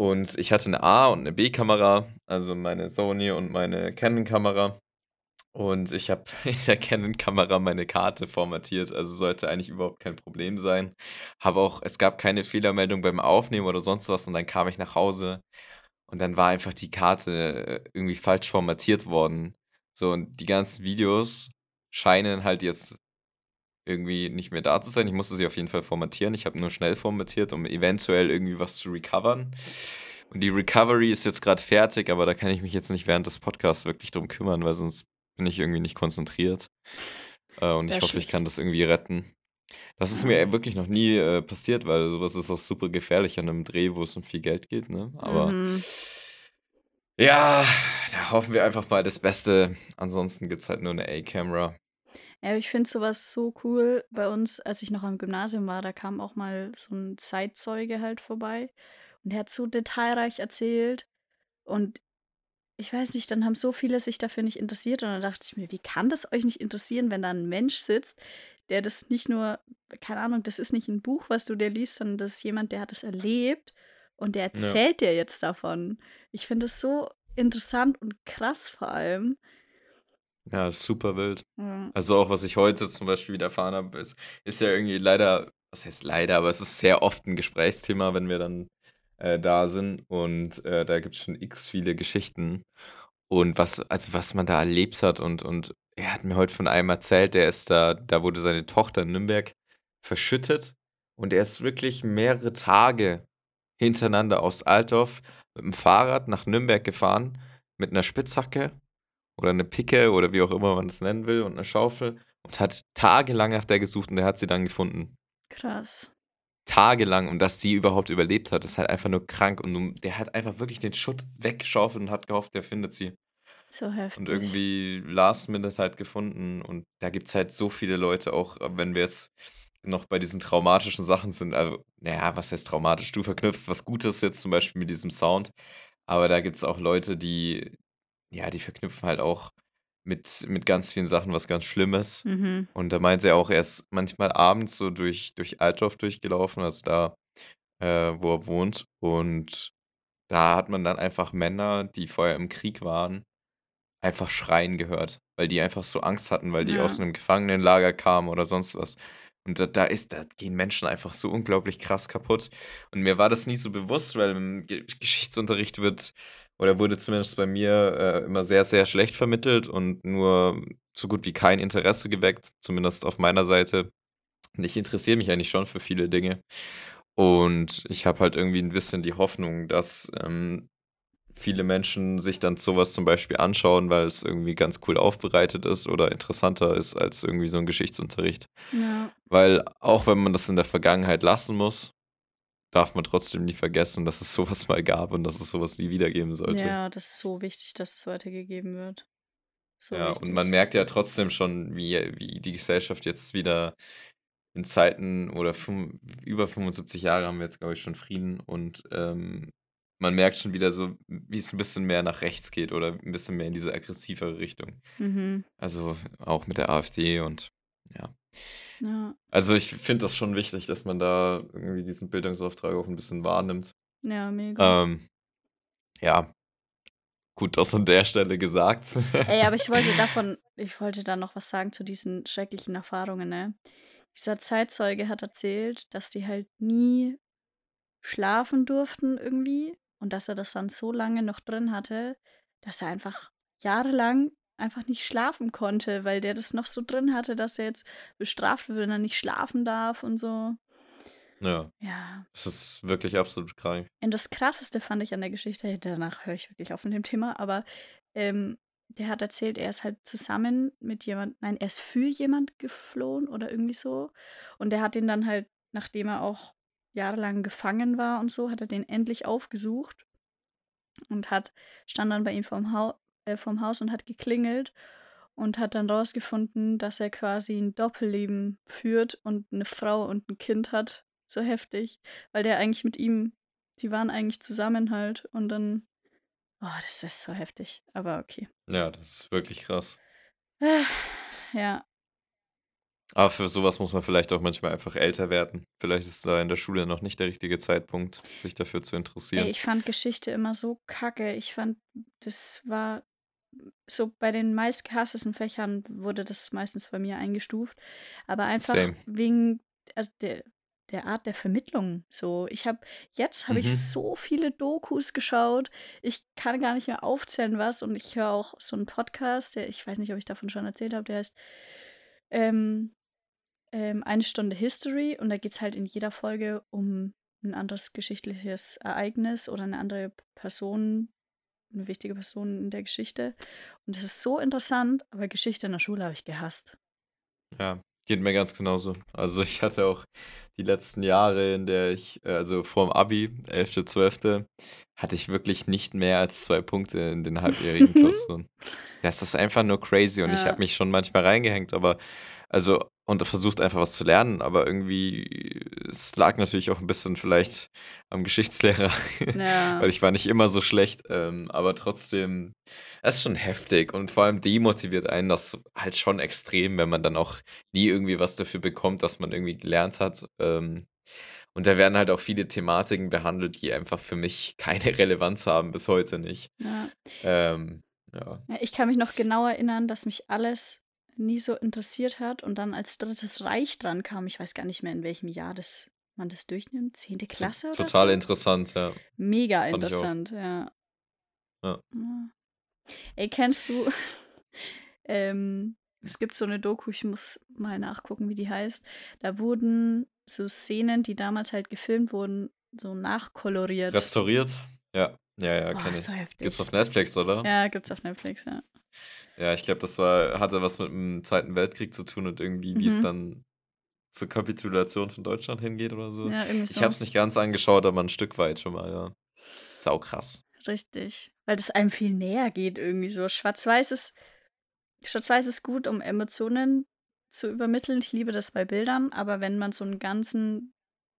S1: und ich hatte eine A- und eine B-Kamera, also meine Sony und meine Canon-Kamera. Und ich habe in der Canon-Kamera meine Karte formatiert, also sollte eigentlich überhaupt kein Problem sein. Habe auch, es gab keine Fehlermeldung beim Aufnehmen oder sonst was und dann kam ich nach Hause und dann war einfach die Karte äh, irgendwie falsch formatiert worden. So, und die ganzen Videos scheinen halt jetzt irgendwie nicht mehr da zu sein. Ich musste sie auf jeden Fall formatieren. Ich habe nur schnell formatiert, um eventuell irgendwie was zu recovern. Und die Recovery ist jetzt gerade fertig, aber da kann ich mich jetzt nicht während des Podcasts wirklich drum kümmern, weil sonst bin ich irgendwie nicht konzentriert. Äh, und ich hoffe, ich kann das irgendwie retten. Das ist mir wirklich noch nie äh, passiert, weil sowas ist auch super gefährlich an einem Dreh, wo es um viel Geld geht, ne? Aber
S2: Mhm.
S1: ja, da hoffen wir einfach mal das Beste. Ansonsten gibt es halt nur eine A-Camera.
S2: Ja, ich finde sowas so cool. Bei uns, als ich noch am Gymnasium war, da kam auch mal so ein Zeitzeuge halt vorbei und der hat so detailreich erzählt und ich weiß nicht, dann haben so viele sich dafür nicht interessiert und dann dachte ich mir, wie kann das euch nicht interessieren, wenn da ein Mensch sitzt, der das nicht nur, keine Ahnung, das ist nicht ein Buch, was du dir liest, sondern das ist jemand, der hat es erlebt und der
S1: Ja.
S2: erzählt dir jetzt davon. Ich finde es so interessant und krass vor allem.
S1: Ja, super wild.
S2: Ja.
S1: Also auch, was ich heute zum Beispiel wieder erfahren habe, ist, ist ja irgendwie leider, was heißt leider, aber es ist sehr oft ein Gesprächsthema, wenn wir dann äh, da sind und äh, da gibt es schon x viele Geschichten und was, also was man da erlebt hat und, und er hat mir heute von einem erzählt, der ist da, da wurde seine Tochter in Nürnberg verschüttet und er ist wirklich mehrere Tage hintereinander aus Altdorf mit dem Fahrrad nach Nürnberg gefahren mit einer Spitzhacke oder eine Picke oder wie auch immer man es nennen will und eine Schaufel und hat tagelang nach der gesucht und er hat sie dann gefunden.
S2: Krass.
S1: Tagelang und dass die überhaupt überlebt hat, ist halt einfach nur krank und der hat einfach wirklich den Schutt weggeschaufelt und hat gehofft, der findet sie.
S2: So
S1: Und
S2: heftig.
S1: irgendwie last minute halt gefunden und da gibt es halt so viele Leute, auch wenn wir jetzt noch bei diesen traumatischen Sachen sind, also, naja, was heißt traumatisch? Du verknüpfst was Gutes jetzt zum Beispiel mit diesem Sound, aber da gibt es auch Leute, die, ja, die verknüpfen halt auch mit, mit ganz vielen Sachen was ganz Schlimmes.
S2: Mhm.
S1: Und da meinte er auch, er ist manchmal abends so durch, durch Altdorf durchgelaufen, also da, äh, wo er wohnt. Und da hat man dann einfach Männer, die vorher im Krieg waren, einfach schreien gehört, weil die einfach so Angst hatten, weil die aus
S2: Ja.
S1: einem Gefangenenlager kamen oder sonst was. Und da, da ist, da gehen Menschen einfach so unglaublich krass kaputt. Und mir war das nie so bewusst, weil im Ge Geschichtsunterricht wird, oder wurde zumindest bei mir äh, immer sehr, sehr schlecht vermittelt und nur so gut wie kein Interesse geweckt, zumindest auf meiner Seite. Und ich interessiere mich eigentlich schon für viele Dinge. Und ich habe halt irgendwie ein bisschen die Hoffnung, dass ähm, viele Menschen sich dann sowas zum Beispiel anschauen, weil es irgendwie ganz cool aufbereitet ist oder interessanter ist als irgendwie so ein Geschichtsunterricht.
S2: Ja.
S1: Weil auch wenn man das in der Vergangenheit lassen muss, darf man trotzdem nie vergessen, dass es sowas mal gab und dass es sowas nie wieder geben sollte.
S2: Ja, das ist so wichtig, dass es weitergegeben wird. So
S1: Ja, und man merkt ja trotzdem schon, wie, wie die Gesellschaft jetzt wieder in Zeiten oder fünf, über 75 Jahre haben wir jetzt, glaube ich, schon Frieden und ähm, man merkt schon wieder so, wie es ein bisschen mehr nach rechts geht oder ein bisschen mehr in diese aggressivere Richtung.
S2: Mhm.
S1: Also auch mit der AfD und ja.
S2: Ja.
S1: Also ich finde das schon wichtig, dass man da irgendwie diesen Bildungsauftrag auch ein bisschen wahrnimmt.
S2: Ja, mega.
S1: Ähm, ja, gut, das an der Stelle gesagt.
S2: Ey, aber ich wollte davon, ich wollte da noch was sagen zu diesen schrecklichen Erfahrungen, ne? Dieser Zeitzeuge hat erzählt, dass die halt nie schlafen durften irgendwie und dass er das dann so lange noch drin hatte, dass er einfach jahrelang einfach nicht schlafen konnte, weil der das noch so drin hatte, dass er jetzt bestraft wird, wenn er nicht schlafen darf und so.
S1: ja,
S2: Ja.
S1: das ist wirklich absolut krank.
S2: Und das Krasseste fand ich an der Geschichte, danach höre ich wirklich auf mit dem Thema, aber ähm, der hat erzählt, er ist halt zusammen mit jemand, nein, er ist für jemand geflohen oder irgendwie so. Und der hat ihn dann halt, nachdem er auch jahrelang gefangen war und so, hat er den endlich aufgesucht und hat, stand dann bei ihm vorm, Hau äh, vorm Haus und hat geklingelt und hat dann rausgefunden, dass er quasi ein Doppelleben führt und eine Frau und ein Kind hat. So heftig, weil der eigentlich mit ihm, die waren eigentlich zusammen halt und dann, oh, das ist so heftig, aber okay.
S1: Ja, das ist wirklich krass.
S2: Ja,
S1: Aber für sowas muss man vielleicht auch manchmal einfach älter werden. Vielleicht ist da in der Schule noch nicht der richtige Zeitpunkt, sich dafür zu
S2: ey,
S1: interessieren.
S2: ich fand Geschichte immer so kacke. Ich fand, das war so bei den meistgehasstesten Fächern wurde das meistens bei mir eingestuft, aber einfach
S1: Same.
S2: wegen also der, der Art der Vermittlung. So, ich habe jetzt habe ich
S1: Mhm.
S2: so viele Dokus geschaut. Ich kann gar nicht mehr aufzählen, was. Und ich höre auch so einen Podcast, der, ich weiß nicht, ob ich davon schon erzählt habe, der heißt ähm, ähm, Eine Stunde History. Und da geht es halt in jeder Folge um ein anderes geschichtliches Ereignis oder eine andere Person, eine wichtige Person in der Geschichte. Und das ist so interessant, aber Geschichte in der Schule habe ich gehasst.
S1: Ja, geht mir ganz genauso. Also ich hatte auch die letzten Jahre, in der ich, äh, also vorm Abi, 11., 12., hatte ich wirklich nicht mehr als zwei Punkte in den halbjährigen Klausuren. Das ist einfach nur crazy und ich
S2: Ja.
S1: habe mich schon manchmal reingehängt, aber also und versucht einfach was zu lernen, aber irgendwie es lag natürlich auch ein bisschen vielleicht am Geschichtslehrer,
S2: Ja.
S1: weil ich war nicht immer so schlecht, ähm, aber trotzdem, es ist schon heftig und vor allem demotiviert einen das halt schon extrem, wenn man dann auch nie irgendwie was dafür bekommt, dass man irgendwie gelernt hat. Ähm, und da werden halt auch viele Thematiken behandelt, die einfach für mich keine Relevanz haben, bis heute nicht.
S2: ja.
S1: Ähm, ja.
S2: Ich kann mich noch genau erinnern, dass mich alles nie so interessiert hat und dann als drittes Reich dran kam. Ich weiß gar nicht mehr, in welchem Jahr das, man das durchnimmt. Zehnte Klasse oder
S1: Total
S2: so?
S1: interessant, ja.
S2: Mega
S1: Fand ich
S2: interessant, ja.
S1: Ja.
S2: Ja. Ey, kennst du, ähm, es gibt so eine Doku, ich muss mal nachgucken, wie die heißt. Da wurden so Szenen, die damals halt gefilmt wurden, so nachkoloriert.
S1: Restauriert? Ja, ja, ja, kenne ich.
S2: so heftig.
S1: Gibt's auf Netflix, oder?
S2: Ja, gibt's auf Netflix, ja.
S1: Ja, ich glaube, das war, hatte was mit dem Zweiten Weltkrieg zu tun und irgendwie, wie es
S2: Mhm.
S1: dann zur Kapitulation von Deutschland hingeht oder so.
S2: Ja, irgendwie
S1: Ich
S2: so.
S1: habe es nicht ganz angeschaut, aber ein Stück weit schon mal, ja. Sau krass.
S2: Richtig. Weil das einem viel näher geht, irgendwie so. Schwarz-Weiß ist, Schwarz-Weiß ist gut, um Emotionen zu übermitteln. Ich liebe das bei Bildern, aber wenn man so einen ganzen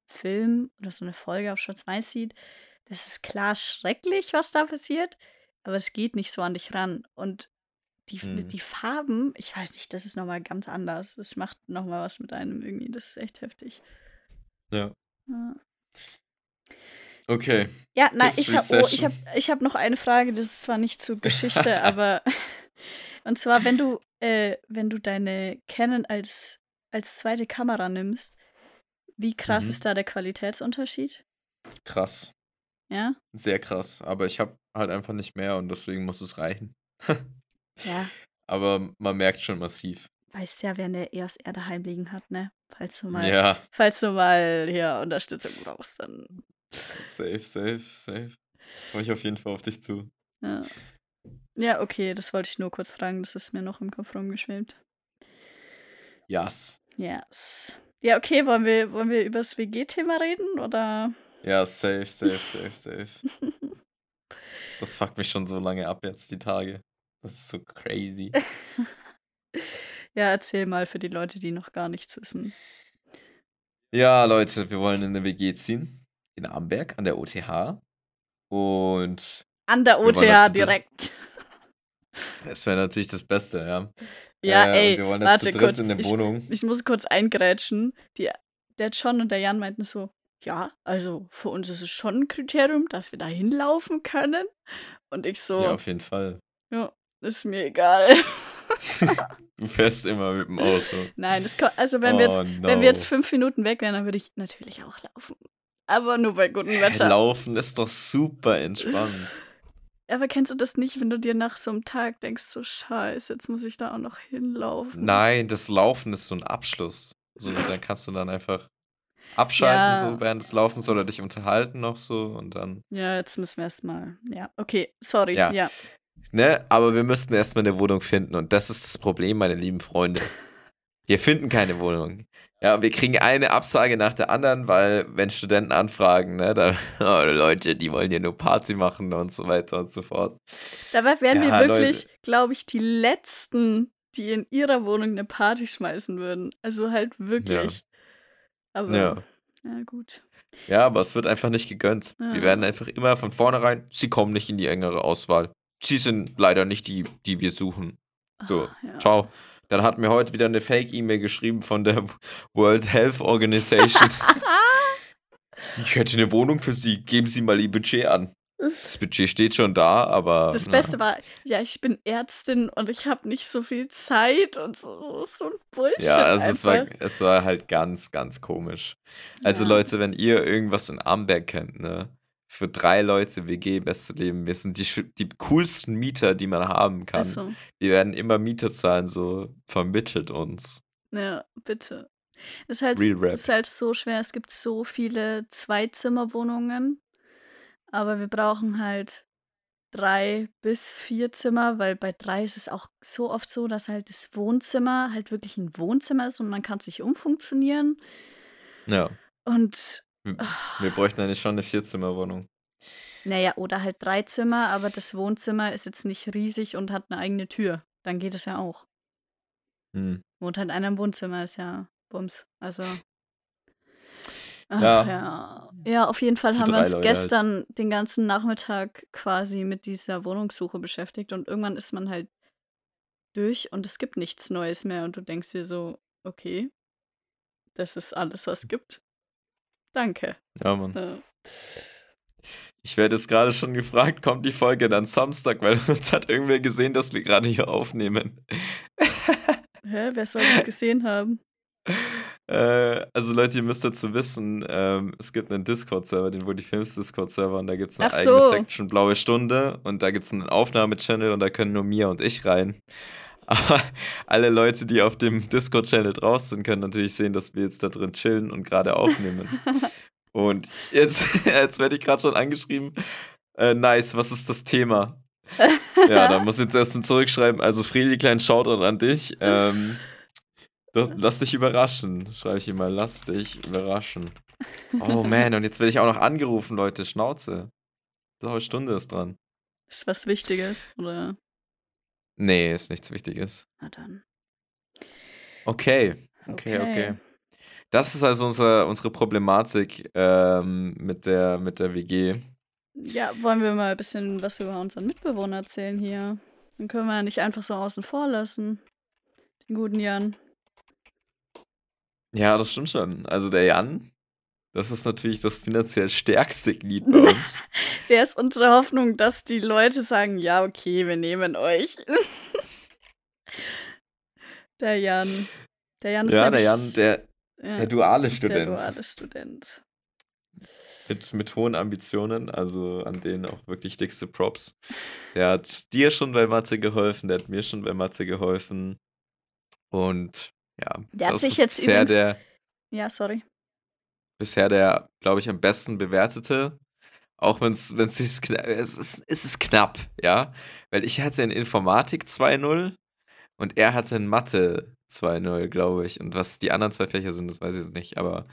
S2: Film oder so eine Folge auf Schwarz-Weiß sieht, das ist klar schrecklich, was da passiert, aber es geht nicht so an dich ran. Und die,
S1: Mhm.
S2: die Farben, ich weiß nicht, das ist nochmal ganz anders. Das macht nochmal was mit einem irgendwie. Das ist echt heftig.
S1: Ja.
S2: Ja.
S1: Okay.
S2: Ja, nein, ich habe oh, ich hab, ich hab noch eine Frage, das ist zwar nicht zu Geschichte, aber und zwar, wenn du, äh, wenn du deine Canon als, als zweite Kamera nimmst, wie krass
S1: Mhm.
S2: ist da der Qualitätsunterschied?
S1: Krass.
S2: Ja?
S1: Sehr krass. Aber ich habe halt einfach nicht mehr und deswegen muss es reichen.
S2: Ja.
S1: Aber man merkt schon massiv.
S2: Weißt ja, wer eine EOS R daheim liegen hat, ne? Falls du mal,
S1: Ja,
S2: falls du mal hier Unterstützung brauchst, dann.
S1: safe, safe, safe. Komme ich auf jeden Fall auf dich zu.
S2: Ja. ja, okay, das wollte ich nur kurz fragen, das ist mir noch im Kopf rumgeschwebt.
S1: Yes.
S2: Yes. Ja, okay, wollen wir, wollen wir über das WG-Thema reden oder?
S1: Ja, safe, safe, safe, safe. Das fuckt mich schon so lange ab jetzt, die Tage. Das ist so crazy.
S2: Ja, erzähl mal für die Leute, die noch gar nichts wissen.
S1: Ja, Leute, wir wollen in eine WG ziehen. In Amberg an der OTH. Und
S2: An der OTH direkt.
S1: das wäre natürlich das Beste, ja.
S2: Ja,
S1: Äh,
S2: ey,
S1: wir wollen jetzt
S2: warte
S1: zu dritt
S2: kurz.
S1: in der
S2: Ich,
S1: Wohnung.
S2: ich muss kurz eingrätschen. Die, der John und der Jan meinten so, ja, also für uns ist es schon ein Kriterium, dass wir da hinlaufen können. Und ich
S1: Ja,
S2: so,
S1: auf jeden Fall.
S2: ja, ist mir egal.
S1: Du fährst immer mit dem Auto.
S2: Nein, das, ko- also wenn wir jetzt,
S1: Oh
S2: wenn wir jetzt
S1: no.
S2: fünf Minuten weg wären, dann würde ich natürlich auch laufen. Aber nur bei gutem Wetter.
S1: Laufen ist doch super entspannt.
S2: Aber kennst du das nicht, wenn du dir nach so einem Tag denkst, so scheiße, jetzt muss ich da auch noch hinlaufen?
S1: Nein, das Laufen ist so ein Abschluss. So, dann kannst du dann einfach abschalten,
S2: Ja.
S1: so während des Laufens oder dich unterhalten noch so und dann.
S2: Ja, jetzt müssen wir erstmal. Ja, okay, sorry.
S1: Ja.
S2: Ja.
S1: Ne, aber wir müssten erstmal eine Wohnung finden und das ist das Problem, meine lieben Freunde. Wir finden keine Wohnung. Ja, wir kriegen eine Absage nach der anderen, weil wenn Studenten anfragen, ne, da, oh, Leute, die wollen ja nur Party machen und so weiter und so fort.
S2: Dabei wären
S1: Ja,
S2: wir wirklich, glaube ich, die Letzten, die in ihrer Wohnung eine Party schmeißen würden. Also halt wirklich. Aber,
S1: Ja.
S2: ja, gut.
S1: Ja, aber es wird einfach nicht gegönnt. Wir
S2: Ja.
S1: werden einfach immer von vornherein, sie kommen nicht in die engere Auswahl. Sie sind leider nicht die, die wir suchen. So,
S2: Ah, ja.
S1: ciao. Dann hat mir heute wieder eine Fake-E-Mail geschrieben von der World Health Organization. ich hätte eine Wohnung für Sie, geben Sie mal Ihr Budget an. Das Budget steht schon da, aber.
S2: Das
S1: na,
S2: Beste war, ja, ich bin Ärztin und ich habe nicht so viel Zeit und so, so ein Bullshit.
S1: Ja, also es war, es war halt ganz, ganz komisch. Also
S2: Ja.
S1: Leute, wenn ihr irgendwas in Amberg kennt, ne? Für drei Leute WG beste Leben. Wir sind die, die coolsten Mieter, die man haben kann.
S2: Also,
S1: Wir werden immer Miete zahlen, so vermittelt uns.
S2: ja, bitte. Es ist halt, ist halt so schwer. Es gibt so viele Zweizimmerwohnungen, aber wir brauchen halt drei bis vier Zimmer, weil bei drei ist es auch so oft so, dass halt das Wohnzimmer halt wirklich ein Wohnzimmer ist und man kann sich umfunktionieren.
S1: Ja.
S2: Und
S1: Wir, wir bräuchten eigentlich schon eine Vierzimmerwohnung.
S2: naja, oder halt drei Zimmer, aber das Wohnzimmer ist jetzt nicht riesig und hat eine eigene Tür. Dann geht es ja auch.
S1: Hm.
S2: Wohnt halt einer im Wohnzimmer, ist ja Bums. Also. Ach,
S1: Ja.
S2: ja. ja. auf jeden Fall
S1: Für
S2: haben wir uns
S1: Leute halt.
S2: gestern den ganzen Nachmittag quasi mit dieser Wohnungssuche beschäftigt und irgendwann ist man halt durch und es gibt nichts Neues mehr und du denkst dir so, okay, das ist alles, was es gibt. Danke.
S1: Ja, Mann.
S2: Ja.
S1: Ich werde jetzt gerade schon gefragt, kommt die Folge dann Samstag, weil uns hat irgendwer gesehen, dass wir gerade hier aufnehmen.
S2: Hä, wer soll das gesehen haben?
S1: Äh, also Leute, ihr müsst dazu wissen, ähm, es gibt einen Discord-Server, den Woody Films Discord-Server und da gibt es eine
S2: Ach
S1: eigene
S2: so.
S1: Section Blaue Stunde und da gibt es einen Aufnahmechannel und da können nur Mia und ich rein. Aber alle Leute, die auf dem Discord-Channel draus sind, können natürlich sehen, dass wir jetzt da drin chillen und gerade aufnehmen. und jetzt, jetzt werde ich gerade schon angeschrieben. Äh, nice, was ist das Thema? Ja, da muss ich jetzt erst zurückschreiben. Also, Fredi, kleinen Shoutout an dich. Ähm, das, lass dich überraschen. Schreibe ich ihm mal, lass dich überraschen. Oh man, und jetzt werde ich auch noch angerufen, Leute. Schnauze. Blaue Stunde ist dran.
S2: Ist was Wichtiges, oder?
S1: Nee, ist nichts Wichtiges.
S2: Na dann.
S1: Okay. Okay, okay. Das ist also unsere, unsere Problematik ähm, mit, der, mit der WG.
S2: Ja, wollen wir mal ein bisschen was über unseren Mitbewohner erzählen hier? Dann können wir ja nicht einfach so außen vor lassen. Den guten Jan.
S1: Ja, das stimmt schon. Also der Jan, das ist natürlich das finanziell stärkste Glied bei uns.
S2: Der ist unsere Hoffnung, dass die Leute sagen, ja, okay, wir nehmen euch. der Jan. Der Jan ist
S1: ja, der Jan, der,
S2: ja,
S1: der duale
S2: der
S1: Student.
S2: duale Student.
S1: mit, mit hohen Ambitionen, also an denen auch wirklich dickste Props. Der hat dir schon bei Mathe geholfen, der hat mir schon bei Mathe geholfen. Und ja,
S2: Der hat sich
S1: ist
S2: jetzt übrigens-
S1: der,
S2: Ja, sorry.
S1: Bisher der, glaube ich, am besten bewertete. Auch wenn es kna- es ist, es ist knapp, ja. Weil ich hatte in Informatik 2.0 und er hatte in Mathe 2.0, glaube ich. Und was die anderen zwei Fächer sind, das weiß ich jetzt nicht. Aber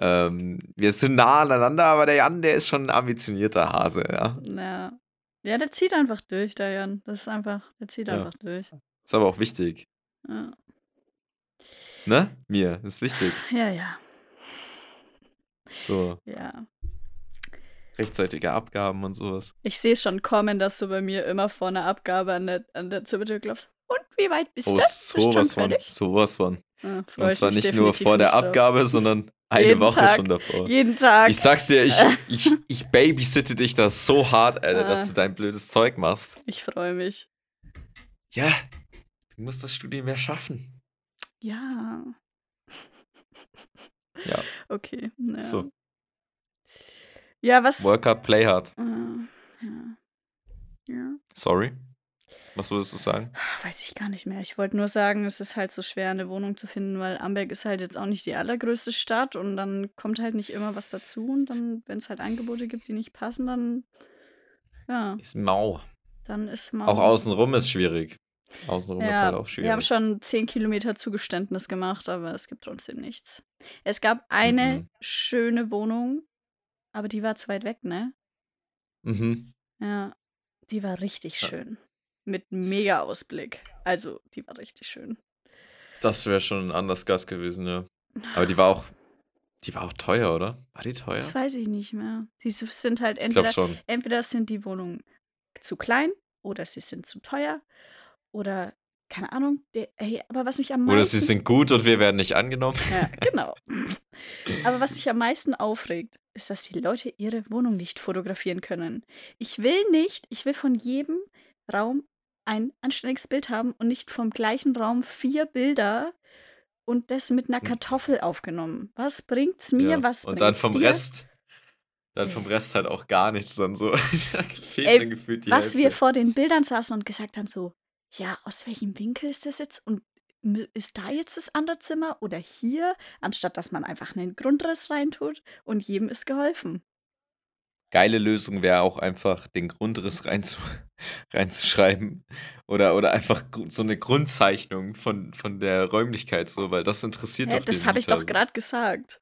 S1: ähm, wir sind nah aneinander, aber der Jan, der ist schon ein ambitionierter Hase, ja.
S2: Ja. Ja, der zieht einfach durch, der Jan. Das ist einfach, der zieht
S1: Ja.
S2: einfach durch.
S1: Ist aber auch wichtig.
S2: Ja,
S1: Ne? Mir, ist wichtig.
S2: ja. ja.
S1: So,
S2: ja.
S1: rechtzeitige Abgaben und sowas.
S2: Ich sehe schon kommen, dass du bei mir immer vor einer Abgabe an der, an der Zimmertür klopfst. Und wie weit bist
S1: Oh,
S2: du?
S1: Sowas von. Sowas von.
S2: Freu
S1: Und zwar nicht nur vor der. Abgabe, sondern eine
S2: Jeden
S1: Woche
S2: Tag.
S1: schon davor.
S2: Jeden Tag.
S1: Ich sag's dir, ich, ich, ich babysitte dich da so hart, Alter, dass
S2: Ah.
S1: du dein blödes Zeug machst.
S2: Ich freue mich.
S1: Ja, du musst das Studium ja schaffen.
S2: Ja.
S1: Ja.
S2: Okay. Ja.
S1: So,
S2: Ja, was.
S1: work hard, play hard.
S2: Äh, ja. Ja.
S1: Sorry. Was würdest du sagen?
S2: Weiß ich gar nicht mehr. Ich wollte nur sagen, es ist halt so schwer, eine Wohnung zu finden, weil Amberg ist halt jetzt auch nicht die allergrößte Stadt und dann kommt halt nicht immer was dazu und dann, wenn es halt Angebote gibt, die nicht passen, dann. Ja,
S1: Ist mau.
S2: dann ist mal.
S1: Auch außenrum ist schwierig. Außenrum ist
S2: Ja,
S1: halt auch
S2: wir haben schon 10 Kilometer Zugeständnis gemacht, aber es gibt trotzdem nichts. Es gab eine
S1: Mhm.
S2: schöne Wohnung, aber die war zu weit weg, ne?
S1: Mhm.
S2: Ja, die war richtig
S1: Ja.
S2: schön. Mit mega Ausblick. Also, die war richtig schön.
S1: Das wäre schon anders Gas gewesen, ja. Aber die war auch, die war auch teuer, oder? War die teuer?
S2: Das weiß ich nicht mehr. Die sind halt entweder,
S1: schon.
S2: entweder sind die Wohnungen zu klein oder sie sind zu teuer oder keine Ahnung. Der, ey, aber was mich am
S1: Oder
S2: meisten
S1: sie sind gut und wir werden nicht angenommen.
S2: Ja, genau. Aber was mich am meisten aufregt, ist, dass die Leute ihre Wohnung nicht fotografieren können. Ich will nicht, ich will von jedem Raum ein anständiges Bild haben und nicht vom gleichen Raum vier Bilder und das mit einer
S1: Hm.
S2: Kartoffel aufgenommen. Was bringt's mir?
S1: Ja.
S2: Was
S1: und dann vom
S2: dir?
S1: Rest, dann vom
S2: Ey.
S1: Rest halt auch gar nichts, dann so.
S2: Ey,
S1: gefühlt die
S2: Was wir
S1: Hälfte.
S2: vor den Bildern saßen und gesagt haben, so, ja, aus welchem Winkel ist das jetzt? Und ist da jetzt das andere Zimmer oder hier? Anstatt dass man einfach einen Grundriss reintut und jedem ist geholfen.
S1: Geile Lösung wäre auch einfach den Grundriss reinzu, reinzuschreiben. Oder, oder einfach so eine Grundzeichnung von, von der Räumlichkeit, so, weil das interessiert
S2: Hä,
S1: doch
S2: das habe ich doch gerade gesagt.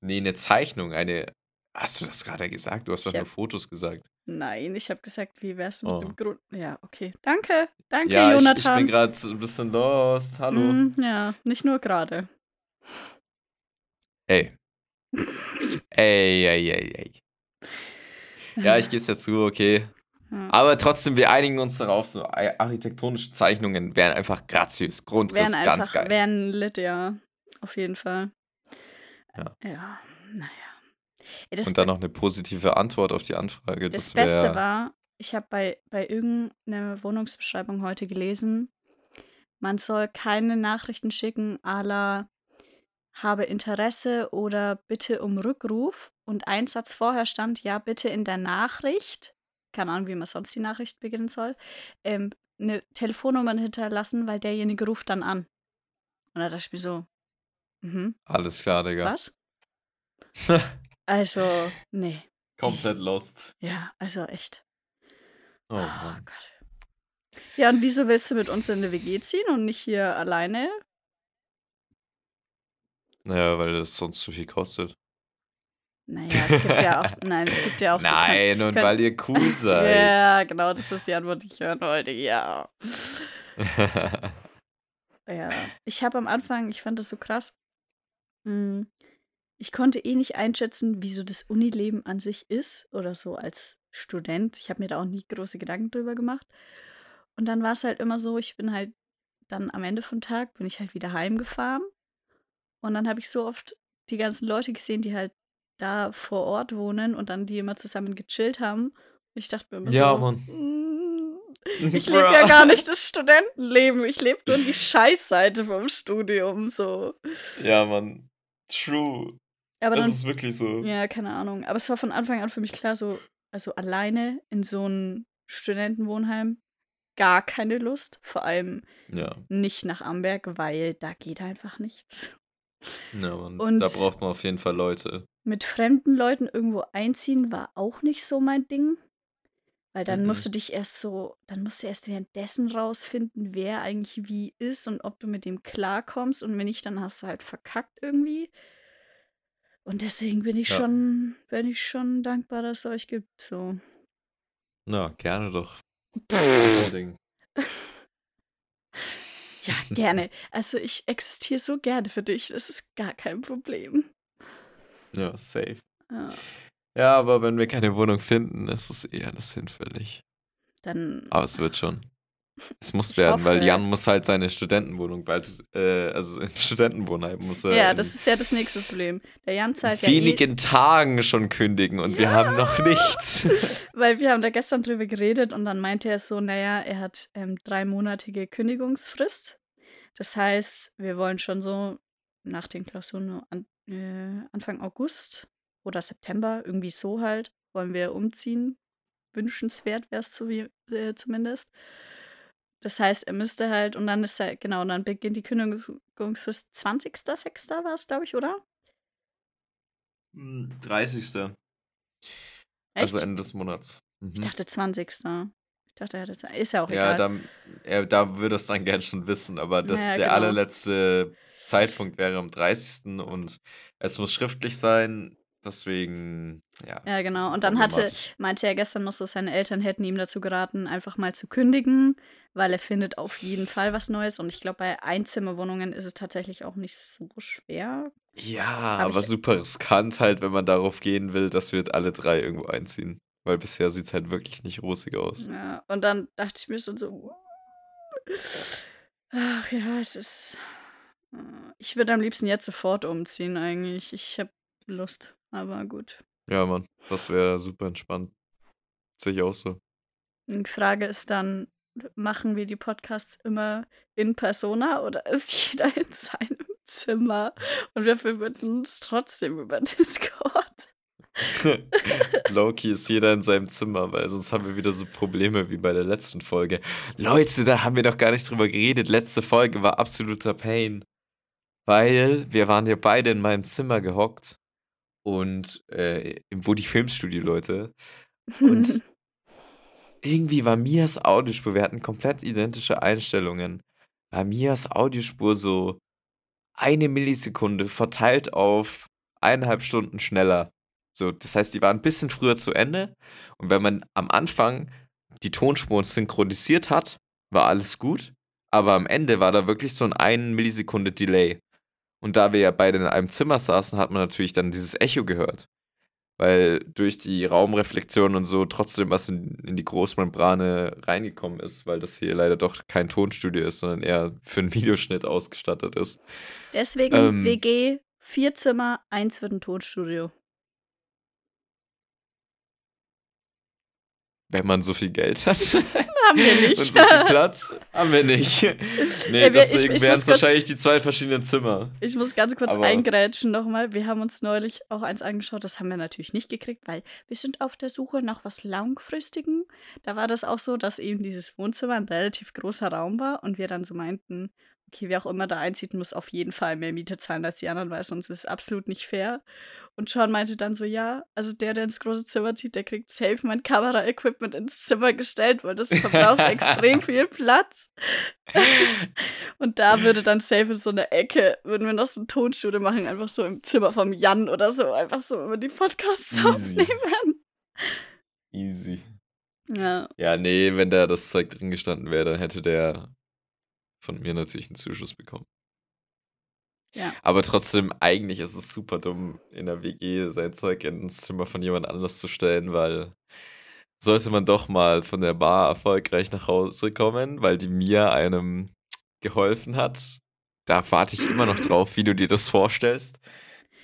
S1: Nee, eine Zeichnung, eine. Hast du das gerade gesagt? Du hast doch nur
S2: hab-
S1: Fotos gesagt.
S2: Nein, ich habe gesagt, wie wär's mit
S1: Oh.
S2: dem Grund. Ja, okay. Danke. Danke,
S1: ja, ich, ich bin
S2: Jonathan.
S1: gerade ein bisschen lost. Hallo.
S2: Mm, ja, nicht nur gerade.
S1: Ey. ey, ey, ey, ey. Ja, ich gebe es dazu, okay.
S2: Ja.
S1: Aber trotzdem, wir einigen uns darauf, so ar- architektonische Zeichnungen wären einfach graziös. Grundriss,
S2: Wären
S1: ganz
S2: einfach,
S1: geil.
S2: wären lit, ja. Auf jeden Fall.
S1: Ja.
S2: Ja, naja. Ey,
S1: Und dann noch eine positive Antwort auf die Anfrage.
S2: das
S1: Das,
S2: Beste war, ich habe bei, bei irgendeiner Wohnungsbeschreibung heute gelesen, man soll keine Nachrichten schicken, à la habe Interesse oder bitte um Rückruf. Und ein Satz vorher stand, ja, bitte in der Nachricht, keine Ahnung, wie man sonst die Nachricht beginnen soll, ähm, eine Telefonnummer hinterlassen, weil derjenige ruft dann an. Und da dachte ich mir so, mhm,
S1: Alles klar, Digga.
S2: was? Also, nee.
S1: Komplett lost.
S2: Ja, also echt.
S1: Oh
S2: Oh
S1: Mann.
S2: Gott. Ja, und wieso willst du mit uns in eine WG ziehen und nicht hier alleine?
S1: Naja, weil das sonst zu viel kostet.
S2: Naja, es gibt ja auch, nein, es gibt ja auch
S1: Nein,
S2: so.
S1: und
S2: könnt-
S1: weil ihr cool seid.
S2: ja, genau, das ist die Antwort, die ich hören wollte. Ja. Ja. Ich habe am Anfang, ich fand das so krass. mm, Ich konnte eh nicht einschätzen, wie so das Unileben an sich ist oder so als Student. Ich habe mir da auch nie große Gedanken drüber gemacht. Und dann war es halt immer so, ich bin halt dann am Ende vom Tag, bin ich halt wieder heimgefahren. Und dann habe ich so oft die ganzen Leute gesehen, die halt da vor Ort wohnen und dann die immer zusammen gechillt haben. Und ich dachte mir immer
S1: Ja,
S2: so,
S1: Mann.
S2: "Mm, ich lebe ja gar nicht das Studentenleben. Ich lebe nur die Scheißseite vom Studium. So.
S1: ja, Mann. True.
S2: Aber
S1: das
S2: dann,
S1: ist wirklich so.
S2: ja, keine Ahnung. Aber es war von Anfang an für mich klar, so, also alleine in so ein Studentenwohnheim gar keine Lust. Vor allem
S1: Ja,
S2: nicht nach Amberg, weil da geht einfach nichts.
S1: ja Mann.
S2: Und-
S1: da braucht man auf jeden Fall Leute.
S2: Mit fremden Leuten irgendwo einziehen war auch nicht so mein Ding. Weil dann
S1: Mhm.
S2: musst du dich erst so, dann musst du erst währenddessen rausfinden, wer eigentlich wie ist und ob du mit dem klarkommst. Und wenn nicht, dann hast du halt verkackt irgendwie. Und deswegen bin ich
S1: Ja.
S2: schon, bin ich schon dankbar, dass es euch gibt. So.
S1: Na, gerne doch.
S2: Ja, gerne. Also ich existiere so gerne für dich. Das ist gar kein Problem.
S1: Ja, safe.
S2: Ja,
S1: Ja, aber wenn wir keine Wohnung finden, ist es eher alles hinfällig.
S2: dann,
S1: Aber es wird schon. Es muss
S2: ich
S1: werden, weil
S2: hoffe.
S1: Jan muss halt seine Studentenwohnung bald, äh, also im Studentenwohnheim muss er
S2: Ja, das ist ja das nächste Problem. Der Jan zahlt ja eh,
S1: wenigen Tagen schon kündigen und wir haben noch nichts.
S2: weil wir haben da gestern drüber geredet und dann meinte er so, naja, er hat ähm, dreimonatige Kündigungsfrist. Das heißt, wir wollen schon so nach den Klausuren an, äh, Anfang August oder September, irgendwie so halt, wollen wir umziehen. Wünschenswert wäre es zu, äh, zumindest. Das heißt, er müsste halt, und dann ist er, genau, und dann beginnt die Kündigungsfrist 20.06. war es, glaube ich, oder?
S1: 30.
S2: Echt?
S1: Also Ende des Monats.
S2: ich
S1: Mhm.
S2: dachte 20. Ich dachte, er hätte, Z- ist ja auch
S1: Ja,
S2: egal.
S1: da, er, da würde es dann gern schon wissen, aber das,
S2: Ja,
S1: der
S2: genau.
S1: allerletzte Zeitpunkt wäre am 30. und es muss schriftlich sein, deswegen, ja.
S2: Ja, genau. Und dann hatte, meinte er gestern noch so, seine Eltern hätten ihm dazu geraten, einfach mal zu kündigen, weil er findet auf jeden Fall was Neues. Und ich glaube, bei Einzimmerwohnungen ist es tatsächlich auch nicht so schwer.
S1: Ja,
S2: Hab
S1: aber super riskant halt, wenn man darauf gehen will, dass wir alle drei irgendwo einziehen. Weil bisher sieht es halt wirklich nicht rosig aus.
S2: Ja, und dann dachte ich mir schon so, ach ja, es ist. äh, Ich würde am liebsten jetzt sofort umziehen, eigentlich. Ich habe Lust, aber gut.
S1: Ja, Mann, das wäre super entspannt. Sehe ich auch so.
S2: Die Frage ist dann, machen wir die Podcasts immer in Persona oder ist jeder in seinem Zimmer und wir verbinden uns trotzdem über Discord?
S1: Loki ist jeder in seinem Zimmer, weil sonst haben wir wieder so Probleme wie bei der letzten Folge. Leute, da haben wir doch gar nicht drüber geredet. Letzte Folge war absoluter Pain. Weil wir waren ja beide in meinem Zimmer gehockt und äh, im Woody Filmstudio, Leute. Und irgendwie war Mias Audiospur, wir hatten komplett identische Einstellungen. War Mias Audiospur so eine Millisekunde verteilt auf eineinhalb Stunden schneller. So, das heißt, die waren ein bisschen früher zu Ende. Und wenn man am Anfang die Tonspuren synchronisiert hat, war alles gut. Aber am Ende war da wirklich so ein 1 Millisekunde Delay. Und da wir ja beide in einem Zimmer saßen, hat man natürlich dann dieses Echo gehört. Weil durch die Raumreflexion und so trotzdem was in, in die Großmembrane reingekommen ist, weil das hier leider doch kein Tonstudio ist, sondern eher für einen Videoschnitt ausgestattet ist.
S2: Deswegen
S1: Ähm.
S2: WG, vier Zimmer, eins wird ein Tonstudio.
S1: Wenn man so viel Geld hat.
S2: Haben wir nicht.
S1: Und so viel Platz haben wir nicht. Nee,
S2: Ja,
S1: deswegen wären es wahrscheinlich die zwei verschiedenen Zimmer.
S2: Ich muss ganz kurz
S1: Aber-
S2: eingrätschen nochmal. Wir haben uns neulich auch eins angeschaut. Das haben wir natürlich nicht gekriegt, weil wir sind auf der Suche nach was Langfristigem. Da war das auch so, dass eben dieses Wohnzimmer ein relativ großer Raum war und wir dann so meinten, okay, wer auch immer da einzieht, muss auf jeden Fall mehr Miete zahlen als die anderen, weil sonst ist es absolut nicht fair. Und Sean meinte dann so, ja, also der, der ins große Zimmer zieht, der kriegt safe mein Kamera-Equipment ins Zimmer gestellt, weil das verbraucht extrem viel Platz. Und da würde dann safe in so eine Ecke, würden wir noch so ein Tonstudio machen, einfach so im Zimmer vom Jan oder so, einfach so über die Podcasts
S1: Easy.
S2: aufnehmen.
S1: Easy.
S2: Ja,
S1: Ja, nee, wenn da das Zeug drin gestanden wäre, dann hätte der von mir natürlich einen Zuschuss bekommen.
S2: Ja.
S1: Aber trotzdem, eigentlich ist es super dumm, in der WG sein Zeug ins Zimmer von jemand anders zu stellen, weil sollte man doch mal von der Bar erfolgreich nach Hause kommen, weil die mir einem geholfen hat. Da warte ich immer noch drauf, wie du dir das vorstellst.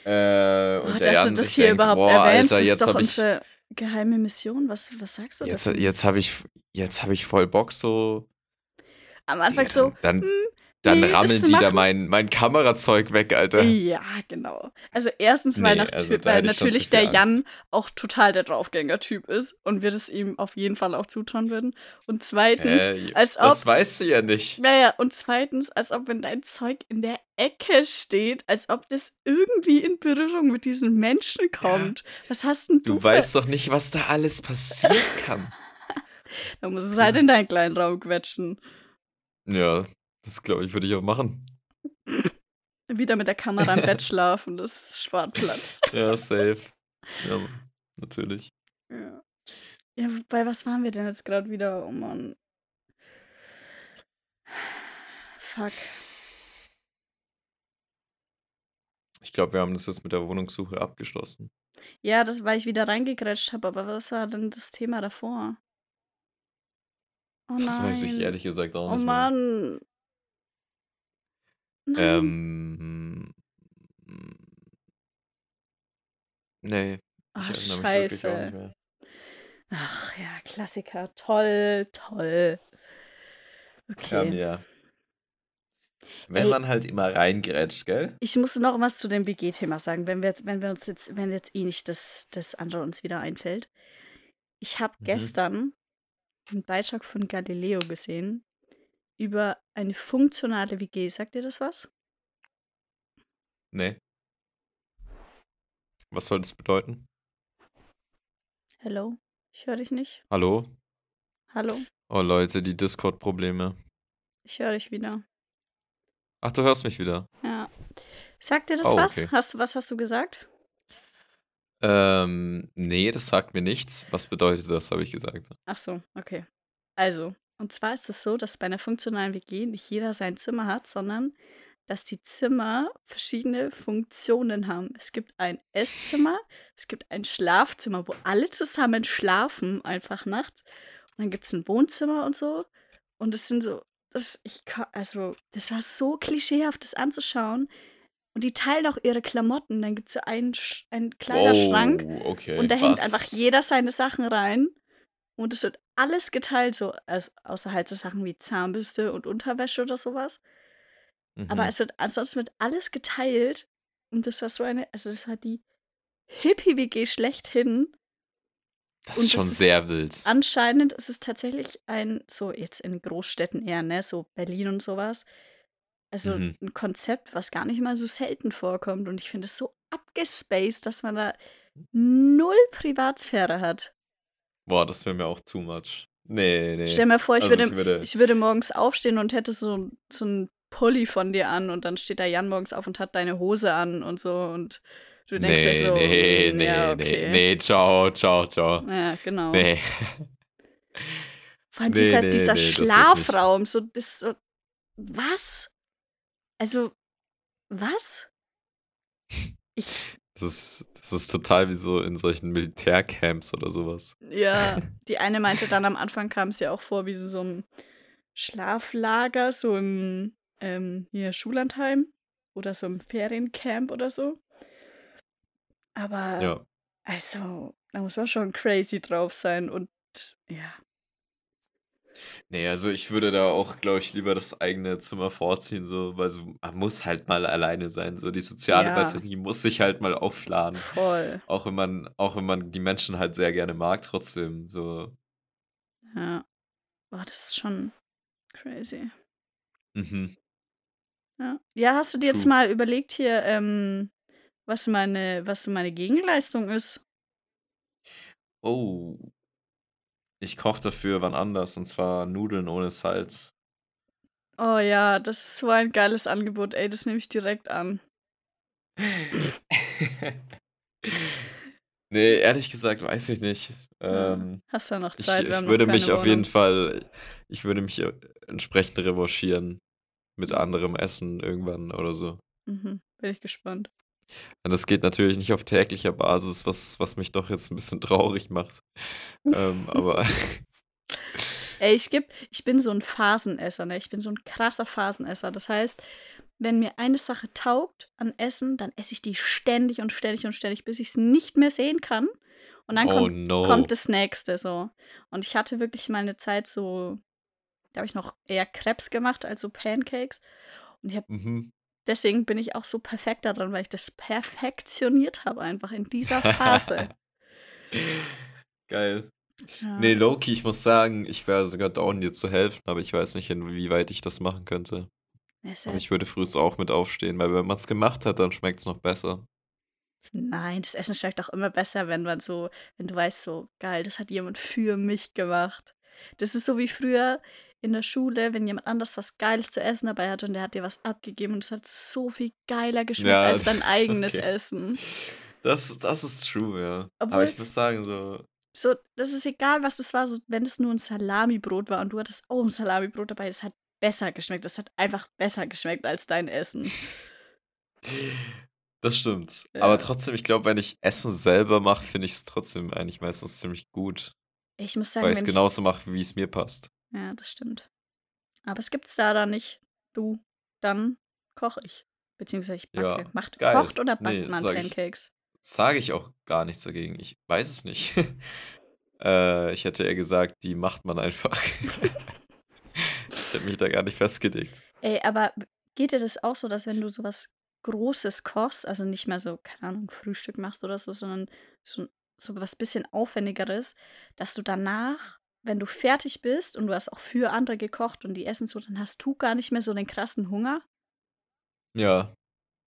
S1: Äh, und
S2: oh, dass du das hier
S1: denkt,
S2: überhaupt
S1: boah,
S2: erwähnst,
S1: Alter,
S2: ist doch
S1: hab
S2: unsere geheime Mission. Was, was sagst du
S1: jetzt,
S2: dazu?
S1: jetzt habe ich, jetzt habe ich voll Bock so
S2: Am Anfang
S1: Ja,
S2: so,
S1: dann,
S2: hm,
S1: dann
S2: nee,
S1: rammeln die da
S2: machen.
S1: mein, mein Kamerazeug weg, Alter.
S2: Ja, genau. Also erstens, weil,
S1: Nee,
S2: nach,
S1: also da
S2: weil natürlich der Jan
S1: Angst.
S2: auch total der Draufgänger-Typ ist und wir das ihm auf jeden Fall auch zutrauen würden. Und zweitens,
S1: Hä?
S2: als ob
S1: das weißt du ja nicht.
S2: Naja, und zweitens, als ob wenn dein Zeug in der Ecke steht, als ob das irgendwie in Berührung mit diesen Menschen kommt. Was hast denn du,
S1: Du weißt doch nicht, was da alles passieren kann.
S2: für... Da muss es halt in deinen kleinen Raum quetschen.
S1: Ja, das glaube ich, würde ich auch machen.
S2: Wieder mit der Kamera im Bett schlafen, das spart Platz.
S1: Ja, safe. Ja, natürlich.
S2: Ja. Ja, bei was waren wir denn jetzt gerade wieder? Oh Mann. Fuck.
S1: Ich glaube, wir haben das jetzt mit der Wohnungssuche abgeschlossen.
S2: Ja, das, weil ich wieder reingegrätscht habe, aber was war denn das Thema davor? Oh
S1: Das weiß ich ehrlich gesagt auch
S2: Oh
S1: nicht mehr.
S2: Mann. Nein.
S1: Ähm. Nee, ich
S2: Ach,
S1: erinnere mich wirklich auch nicht
S2: scheiße.
S1: mehr.
S2: Ach ja, Klassiker. Toll, toll.
S1: Ja,
S2: Okay.
S1: mir. Wenn
S2: Ey,
S1: man halt immer reingrätscht, gell?
S2: ich muss noch was zu dem WG-Thema sagen, wenn wir, jetzt- wenn wir uns jetzt, wenn jetzt eh nicht das, das andere uns wieder einfällt. Ich habe
S1: Mhm.
S2: gestern einen Beitrag von Galileo gesehen über eine funktionale WG. Sagt ihr das was?
S1: Nee. Was soll das bedeuten?
S2: Hello? Ich höre dich nicht.
S1: Hallo?
S2: Hallo?
S1: Oh Leute, die Discord-Probleme.
S2: Ich höre dich wieder.
S1: Ach, du hörst mich wieder.
S2: Ja. Sagt dir das
S1: Oh,
S2: was?
S1: okay.
S2: Hast, was hast du gesagt?
S1: Ähm, nee, das sagt mir nichts. Was bedeutet das, habe ich gesagt.
S2: Ach so, okay. Also, und zwar ist es so, dass bei einer funktionalen WG nicht jeder sein Zimmer hat, sondern dass die Zimmer verschiedene Funktionen haben. Es gibt ein Esszimmer, es gibt ein Schlafzimmer, wo alle zusammen schlafen, einfach nachts. Und dann gibt es ein Wohnzimmer und so. Und es sind so, das, ich, also, das war so klischeehaft, das anzuschauen. Und die teilen auch ihre Klamotten. Dann gibt es so einen, einen Kleiderschrank.
S1: Wow, okay.
S2: Und da hängt einfach
S1: was?
S2: jeder seine Sachen rein. Und es wird alles geteilt, so, also außer halt so Sachen wie Zahnbürste und Unterwäsche oder sowas. Aber
S1: Mhm.
S2: es wird, ansonsten wird alles geteilt. Und das war so eine, also das war die Hippie-WG schlechthin.
S1: Das
S2: und
S1: ist schon
S2: das ist
S1: sehr wild.
S2: Anscheinend ist es tatsächlich ein, so jetzt in Großstädten eher, ne, so Berlin und sowas. Also
S1: Mhm.
S2: ein Konzept, was gar nicht mal so selten vorkommt. Und ich finde es so abgespaced, dass man da null Privatsphäre hat.
S1: Boah, das wäre mir auch too much. Nee, nee.
S2: Stell mir vor, ich,
S1: Also
S2: würde,
S1: ich würde.
S2: ich würde morgens aufstehen und hätte so, so einen Pulli von dir an und dann steht da Jan morgens auf und hat deine Hose an und so und du denkst dir
S1: Nee,
S2: so,
S1: nee,
S2: "Mm,
S1: nee,
S2: ja,
S1: nee,
S2: okay.
S1: nee, ciao, ciao, ciao.
S2: Ja, genau.
S1: Nee.
S2: Vor allem
S1: Nee,
S2: dieser,
S1: nee,
S2: dieser
S1: nee.
S2: Schlafraum, so, das so, was? Also, was? Ich,
S1: Das ist, das ist total wie so in solchen Militärcamps oder sowas.
S2: ja, die eine meinte dann am Anfang kam es ja auch vor wie so ein Schlaflager, so im ähm, hier Schullandheim oder so im Feriencamp oder so. Aber
S1: Ja.
S2: also, da muss man schon crazy drauf sein und ja.
S1: Nee, also ich würde da auch, glaube ich, lieber das eigene Zimmer vorziehen, so, weil so, man muss halt mal alleine sein. So, die soziale
S2: Ja.
S1: Batterie muss sich halt mal aufladen.
S2: Voll.
S1: Auch wenn man, auch wenn man die Menschen halt sehr gerne mag, trotzdem. So,
S2: Ja. Boah, das ist schon crazy.
S1: mhm.
S2: Ja. Ja, hast du dir jetzt
S1: True.
S2: mal überlegt hier, ähm, was meine, was meine Gegenleistung ist?
S1: Oh. Ich koche dafür wann anders, und zwar Nudeln ohne Salz.
S2: Oh ja, das ist so ein geiles Angebot, ey, das nehme ich direkt an.
S1: nee, ehrlich gesagt, weiß ich nicht.
S2: Ja.
S1: Ähm,
S2: Hast du noch
S1: ich,
S2: Zeit?
S1: Ich
S2: haben
S1: würde
S2: noch
S1: mich auf jeden. Fall, ich würde mich äh, entsprechend revanchieren mit anderem Essen irgendwann oder so.
S2: Mhm. Bin ich gespannt.
S1: Und das geht natürlich nicht auf täglicher Basis, was, was mich doch jetzt ein bisschen traurig macht. ähm, aber
S2: Ey, ich geb, ich bin so ein Phasenesser, ne? Ich bin so ein krasser Phasenesser. Das heißt, wenn mir eine Sache taugt an Essen, dann esse ich die ständig und ständig und ständig, bis ich es nicht mehr sehen kann. Und dann
S1: oh
S2: kommt,
S1: no.
S2: kommt das nächste so. Und ich hatte wirklich mal eine Zeit so, da habe ich noch eher Krebs gemacht als so Pancakes. Und ich habe
S1: Mhm.
S2: Deswegen bin ich auch so perfekt daran, weil ich das perfektioniert habe einfach in dieser Phase.
S1: Geil.
S2: Ja.
S1: Nee, Loki, ich muss sagen, ich wäre sogar down, dir zu helfen, aber ich weiß nicht, inwieweit ich das machen könnte.
S2: Ist
S1: Aber ich würde früh auch mit aufstehen, weil wenn man es gemacht hat, dann schmeckt es noch besser.
S2: nein, das Essen schmeckt auch immer besser, wenn man so, wenn du weißt, so geil, das hat jemand für mich gemacht. Das ist so wie früher in der Schule, wenn jemand anders was Geiles zu essen dabei hatte und der hat dir was abgegeben und es hat so viel geiler geschmeckt
S1: Ja,
S2: als dein eigenes
S1: okay.
S2: Essen.
S1: Das, das ist true, ja. Aber
S2: Obwohl-
S1: ich muss sagen, so,
S2: So, das ist egal, was es war, so, wenn es nur ein Salamibrot war und du hattest auch ein Salamibrot dabei, es hat besser geschmeckt. Es hat einfach besser geschmeckt als dein Essen.
S1: Das stimmt.
S2: Ja.
S1: Aber trotzdem, ich glaube, wenn ich Essen selber mache, finde ich es trotzdem eigentlich meistens ziemlich gut.
S2: Ich muss sagen,
S1: Weil ich es genauso mache, wie es mir passt.
S2: Ja, das stimmt. Aber es gibt's da dann nicht. Du, dann koche ich. Beziehungsweise ich backe.
S1: Ja,
S2: Macht,
S1: geil.
S2: kocht oder backt
S1: Nee,
S2: man
S1: sag
S2: Pancakes?
S1: Sage ich auch gar nichts dagegen. Ich weiß es nicht. äh, ich hätte eher gesagt, die macht man einfach. ich habe mich da gar nicht festgelegt.
S2: Ey, aber geht dir das auch so, dass wenn du sowas Großes kochst, also nicht mehr so, keine Ahnung, Frühstück machst oder so, sondern so, so was bisschen Aufwendigeres, dass du danach, wenn du fertig bist und du hast auch für andere gekocht und die essen so, dann hast du gar nicht mehr so den krassen Hunger?
S1: Ja,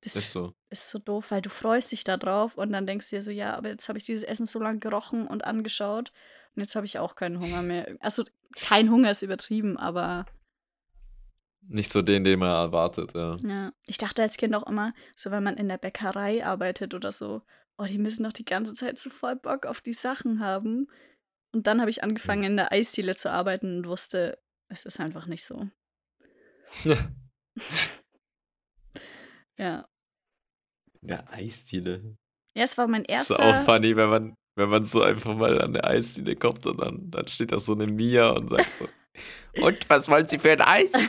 S2: Das
S1: ist so.
S2: ist so doof, weil du freust dich da drauf und dann denkst du dir so, ja, aber jetzt habe ich dieses Essen so lange gerochen und angeschaut und jetzt habe ich auch keinen Hunger mehr. Also kein Hunger ist übertrieben, aber
S1: Nicht so den, den man erwartet. Ja.
S2: ja. Ich dachte als Kind auch immer, so wenn man in der Bäckerei arbeitet oder so, oh, die müssen doch die ganze Zeit so voll Bock auf die Sachen haben. Und dann habe ich angefangen, in der Eisdiele zu arbeiten und wusste, es ist einfach nicht so. Ja.
S1: Der Eisdiele.
S2: Ja, es war mein
S1: Das ist auch
S2: erster.
S1: funny, wenn man, wenn man so einfach mal an der Eisdiele kommt und dann, dann steht da so eine Mia und sagt so: Und was wollen Sie für ein Eis?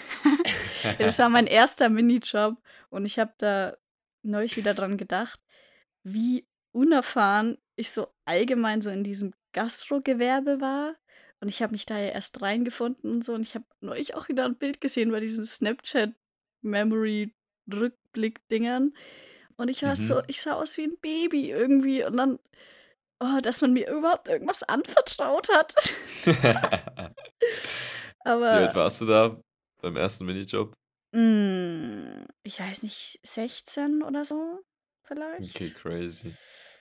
S2: Ja, das war mein erster Minijob und ich habe da neulich wieder dran gedacht, wie unerfahren ich so allgemein so in diesem Gastrogewerbe war. Und ich habe mich da ja erst reingefunden und so. Und ich habe neulich auch wieder ein Bild gesehen bei diesen Snapchat-Memory-Rückblick-Dingern. Und ich war
S1: Mhm.
S2: so, ich sah aus wie ein Baby irgendwie. Und dann, oh, dass man mir überhaupt irgendwas anvertraut hat.
S1: Wie alt
S2: Aber
S1: warst du da beim ersten Minijob?
S2: Mm, ich weiß nicht, 16 oder so vielleicht.
S1: Okay, crazy.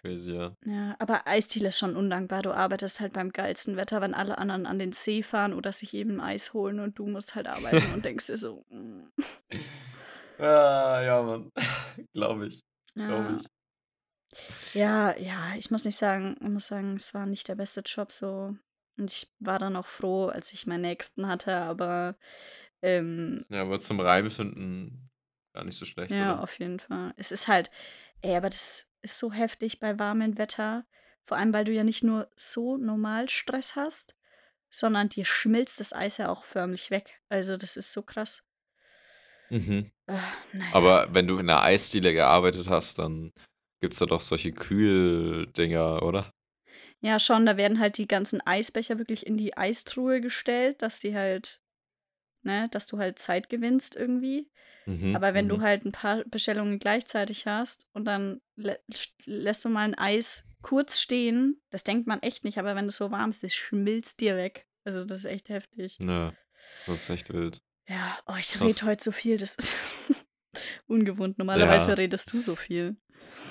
S1: Crazy, ja.
S2: Ja, aber Eisdiele ist schon undankbar. Du arbeitest halt beim geilsten Wetter, wenn alle anderen an den See fahren oder sich eben Eis holen und du musst halt arbeiten und denkst dir so, mm,
S1: Ah, ja, Mann. Glaube ich. Glaube
S2: ja.
S1: ich.
S2: Ja, ja, ich muss nicht sagen, ich muss sagen, es war nicht der beste Job so. Und ich war dann auch froh, als ich meinen nächsten hatte, aber ähm,
S1: Ja, aber zum Reinfinden gar nicht so schlecht,
S2: Ja,
S1: oder?
S2: auf jeden Fall. Es ist halt, ey, aber das ist so heftig bei warmem Wetter. Vor allem, weil du ja nicht nur so normal Stress hast, sondern dir schmilzt das Eis ja auch förmlich weg. Also, das ist so krass.
S1: Mhm.
S2: Äh, naja.
S1: Aber wenn du in einer Eisdiele gearbeitet hast, dann gibt es da doch solche Kühldinger, oder?
S2: Ja, schon, da werden halt die ganzen Eisbecher wirklich in die Eistruhe gestellt, dass die halt, ne, dass du halt Zeit gewinnst irgendwie.
S1: Mhm,
S2: Aber wenn du
S1: mhm.
S2: halt ein paar Bestellungen gleichzeitig hast und dann lä lässt du mal ein Eis kurz stehen, das denkt man echt nicht, aber wenn es so warm ist, das schmilzt dir weg. Also das ist echt heftig.
S1: Ja, das ist echt wild.
S2: Ja, oh, ich rede heute so viel, das ist ungewohnt. Normalerweise
S1: Ja.
S2: redest du so viel.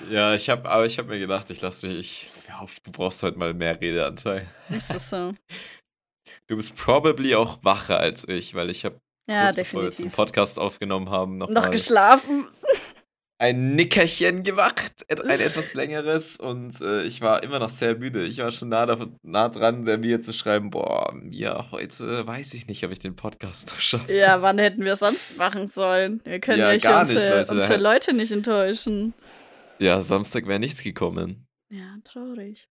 S1: Ja, ich habe, aber ich habe mir gedacht, ich lasse dich, ich hoffe, du brauchst heute mal mehr Redeanteil.
S2: Ist das so?
S1: Du bist probably auch wacher als ich, weil ich habe
S2: Ja,
S1: kurz bevor wir jetzt
S2: definitiv.
S1: Podcast aufgenommen haben, noch,
S2: Noch geschlafen.
S1: ein Nickerchen gemacht, ein etwas längeres und äh, ich war immer noch sehr müde. Ich war schon nah, davon, nah dran, der Mia zu schreiben, boah, Mia, heute weiß ich nicht, ob ich den Podcast noch schaffe.
S2: Ja, wann hätten wir sonst machen sollen? Wir können
S1: Ja,
S2: ja,
S1: gar nicht,
S2: unsere,
S1: Leute.
S2: unsere Leute nicht enttäuschen.
S1: Ja, Samstag wäre nichts gekommen.
S2: Ja, traurig.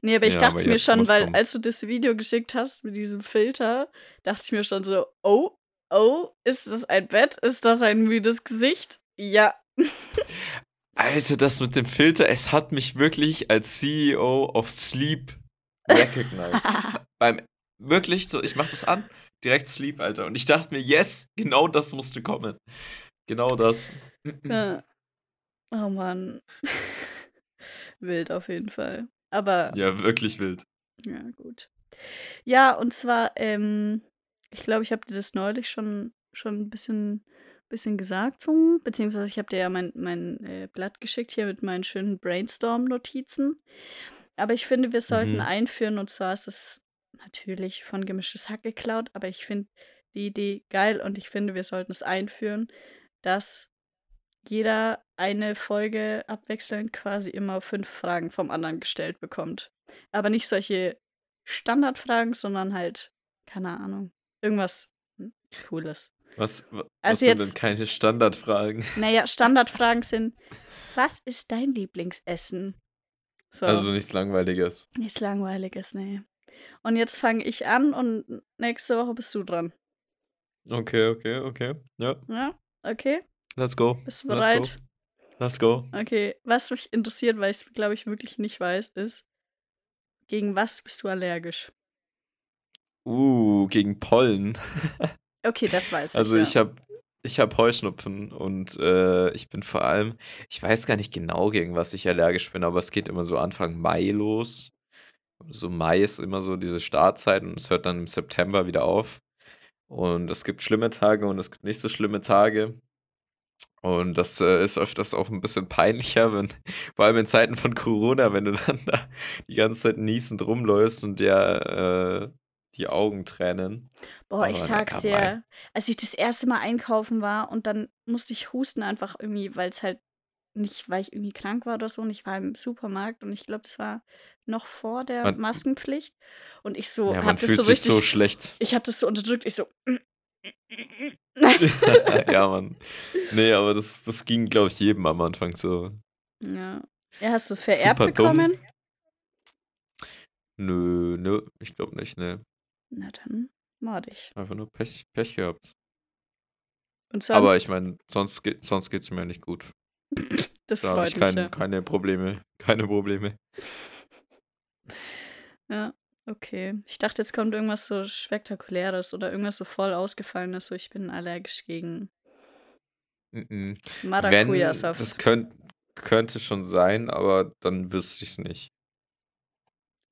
S2: Nee, aber ich
S1: Ja,
S2: dachte
S1: aber
S2: mir schon, weil
S1: kommen.
S2: als du das Video geschickt hast mit diesem Filter, dachte ich mir schon so, oh, oh, ist das ein Bett? Ist das ein müdes Gesicht? Ja.
S1: Alter, das mit dem Filter, es hat mich wirklich als CEO of Sleep recognized. Beim wirklich so, ich mach das an, direkt Sleep, Alter. Und ich dachte mir, yes, genau das musste kommen. Genau das.
S2: ja. Oh Mann. Wild auf jeden Fall. Aber
S1: Ja, wirklich wild.
S2: Ja, gut. Ja, und zwar, ähm, ich glaube, ich habe dir das neulich schon, schon ein bisschen, bisschen gesagt, so, beziehungsweise ich habe dir ja mein, mein äh, Blatt geschickt hier mit meinen schönen Brainstorm-Notizen. Aber ich finde, wir sollten
S1: Mhm.
S2: einführen, und zwar ist es natürlich von Gemischtes Hack geklaut, aber ich finde die Idee geil und ich finde, wir sollten es einführen, dass jeder eine Folge abwechselnd quasi immer fünf Fragen vom anderen gestellt bekommt. Aber nicht solche Standardfragen, sondern halt, keine Ahnung, irgendwas hm, Cooles.
S1: Was, wa- was
S2: Also
S1: sind denn
S2: jetzt,
S1: keine Standardfragen?
S2: naja, Standardfragen sind, was ist dein Lieblingsessen? So,
S1: Also nichts Langweiliges.
S2: nichts Langweiliges, nee. Und jetzt fange ich an und nächste Woche bist du dran.
S1: Okay, okay, okay. Ja,
S2: Ja, okay.
S1: let's go.
S2: Bist du
S1: Let's
S2: bereit?
S1: go. Let's go.
S2: Okay, was mich interessiert, weil ich es, glaube ich, wirklich nicht weiß, ist, gegen was bist du allergisch?
S1: Uh, gegen Pollen.
S2: Okay, das weiß ich,
S1: Also
S2: ja.
S1: ich habe ich hab Heuschnupfen und äh, ich bin vor allem, ich weiß gar nicht genau, gegen was ich allergisch bin, aber es geht immer so Anfang Mai los. So Mai ist immer so diese Startzeit und es hört dann im September wieder auf. Und es gibt schlimme Tage und es gibt nicht so schlimme Tage. Und das äh, ist öfters auch ein bisschen peinlicher, wenn, vor allem in Zeiten von Corona, wenn du dann da die ganze Zeit niesend rumläufst und dir äh, die Augen tränen.
S2: Boah, ich sag's dir, als ich das erste Mal einkaufen war und dann musste ich husten einfach irgendwie, weil es halt nicht, weil ich irgendwie krank war oder so und ich war im Supermarkt und ich glaube, das war noch vor der
S1: Man,
S2: Maskenpflicht und ich so,
S1: ja,
S2: hab
S1: man
S2: das so
S1: sich so
S2: richtig,
S1: schlecht.
S2: ich hab das so unterdrückt, ich so,
S1: Ja, Mann. Nee, aber das, das ging, glaube ich, jedem am Anfang so.
S2: ja. Ja, hast du es vererbt
S1: Super dumm.
S2: bekommen?
S1: Nö, nö, ich glaube nicht, ne.
S2: Na dann, mordig.
S1: Einfach nur Pech, Pech gehabt. Aber ich meine, sonst, ge sonst geht's mir nicht gut.
S2: das
S1: Da ich
S2: freut mich
S1: kein,
S2: ja.
S1: keine Probleme. Keine Probleme.
S2: Ja, okay. Ich dachte, jetzt kommt irgendwas so Spektakuläres oder irgendwas so voll Ausgefallenes, so ich bin allergisch gegen
S1: Mhm. Wenn,
S2: Maracuja-Saft.
S1: das könnt, könnte schon sein, aber dann wüsste ich es nicht.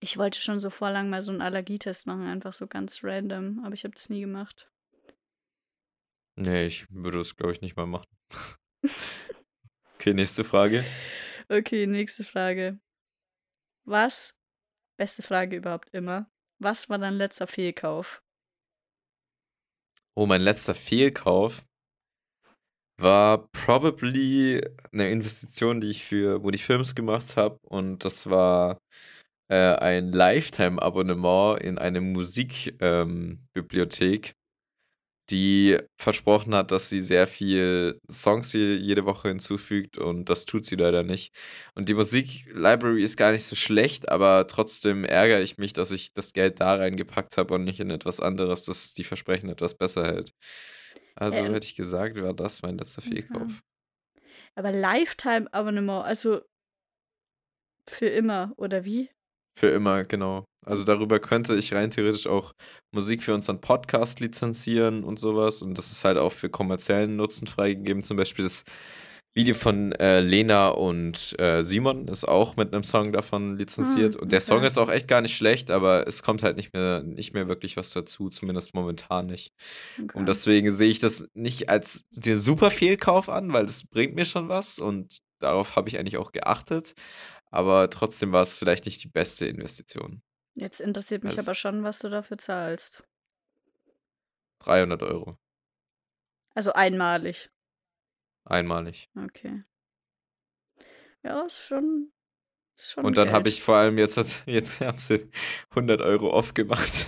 S2: Ich wollte schon so vor lang mal so einen Allergietest machen, einfach so ganz random, aber ich habe das nie gemacht.
S1: Nee, ich würde es, glaube ich, nicht mal machen. Okay, nächste Frage.
S2: Okay, nächste Frage. Was, beste Frage überhaupt immer, was war dein letzter Fehlkauf?
S1: Oh, mein letzter Fehlkauf war probably eine Investition, die ich für Woody Films gemacht habe. Und das war äh, ein Lifetime-Abonnement in eine Musikbibliothek, ähm, die versprochen hat, dass sie sehr viel Songs je- jede Woche hinzufügt und das tut sie leider nicht. Und die Musiklibrary ist gar nicht so schlecht, aber trotzdem ärgere ich mich, dass ich das Geld da reingepackt habe und nicht in etwas anderes, das die Versprechen etwas besser hält. Also
S2: Ähm,
S1: hätte ich gesagt, war das mein letzter. Fehlkauf.
S2: Aber Lifetime-Abonnement, also für immer, oder wie?
S1: Für immer, genau. Also darüber könnte ich rein theoretisch auch Musik für unseren Podcast lizenzieren und sowas. Und das ist halt auch für kommerziellen Nutzen freigegeben. Zum Beispiel das Video von äh, Lena und äh, Simon ist auch mit einem Song davon lizenziert.
S2: Hm,
S1: Und der Song ist auch echt gar nicht schlecht, aber es kommt halt nicht mehr, nicht mehr wirklich was dazu, zumindest momentan nicht. Und
S2: Okay.
S1: deswegen sehe ich das nicht als den super Fehlkauf an, weil das bringt mir schon was und darauf habe ich eigentlich auch geachtet. Aber trotzdem war es vielleicht nicht die beste Investition.
S2: Jetzt interessiert mich aber
S1: Als
S2: schon, was du dafür zahlst.
S1: 300 Euro.
S2: Also einmalig.
S1: Einmalig.
S2: Okay. Ja, ist schon, ist schon
S1: Und dann habe ich vor allem jetzt, jetzt haben sie 100 Euro off gemacht.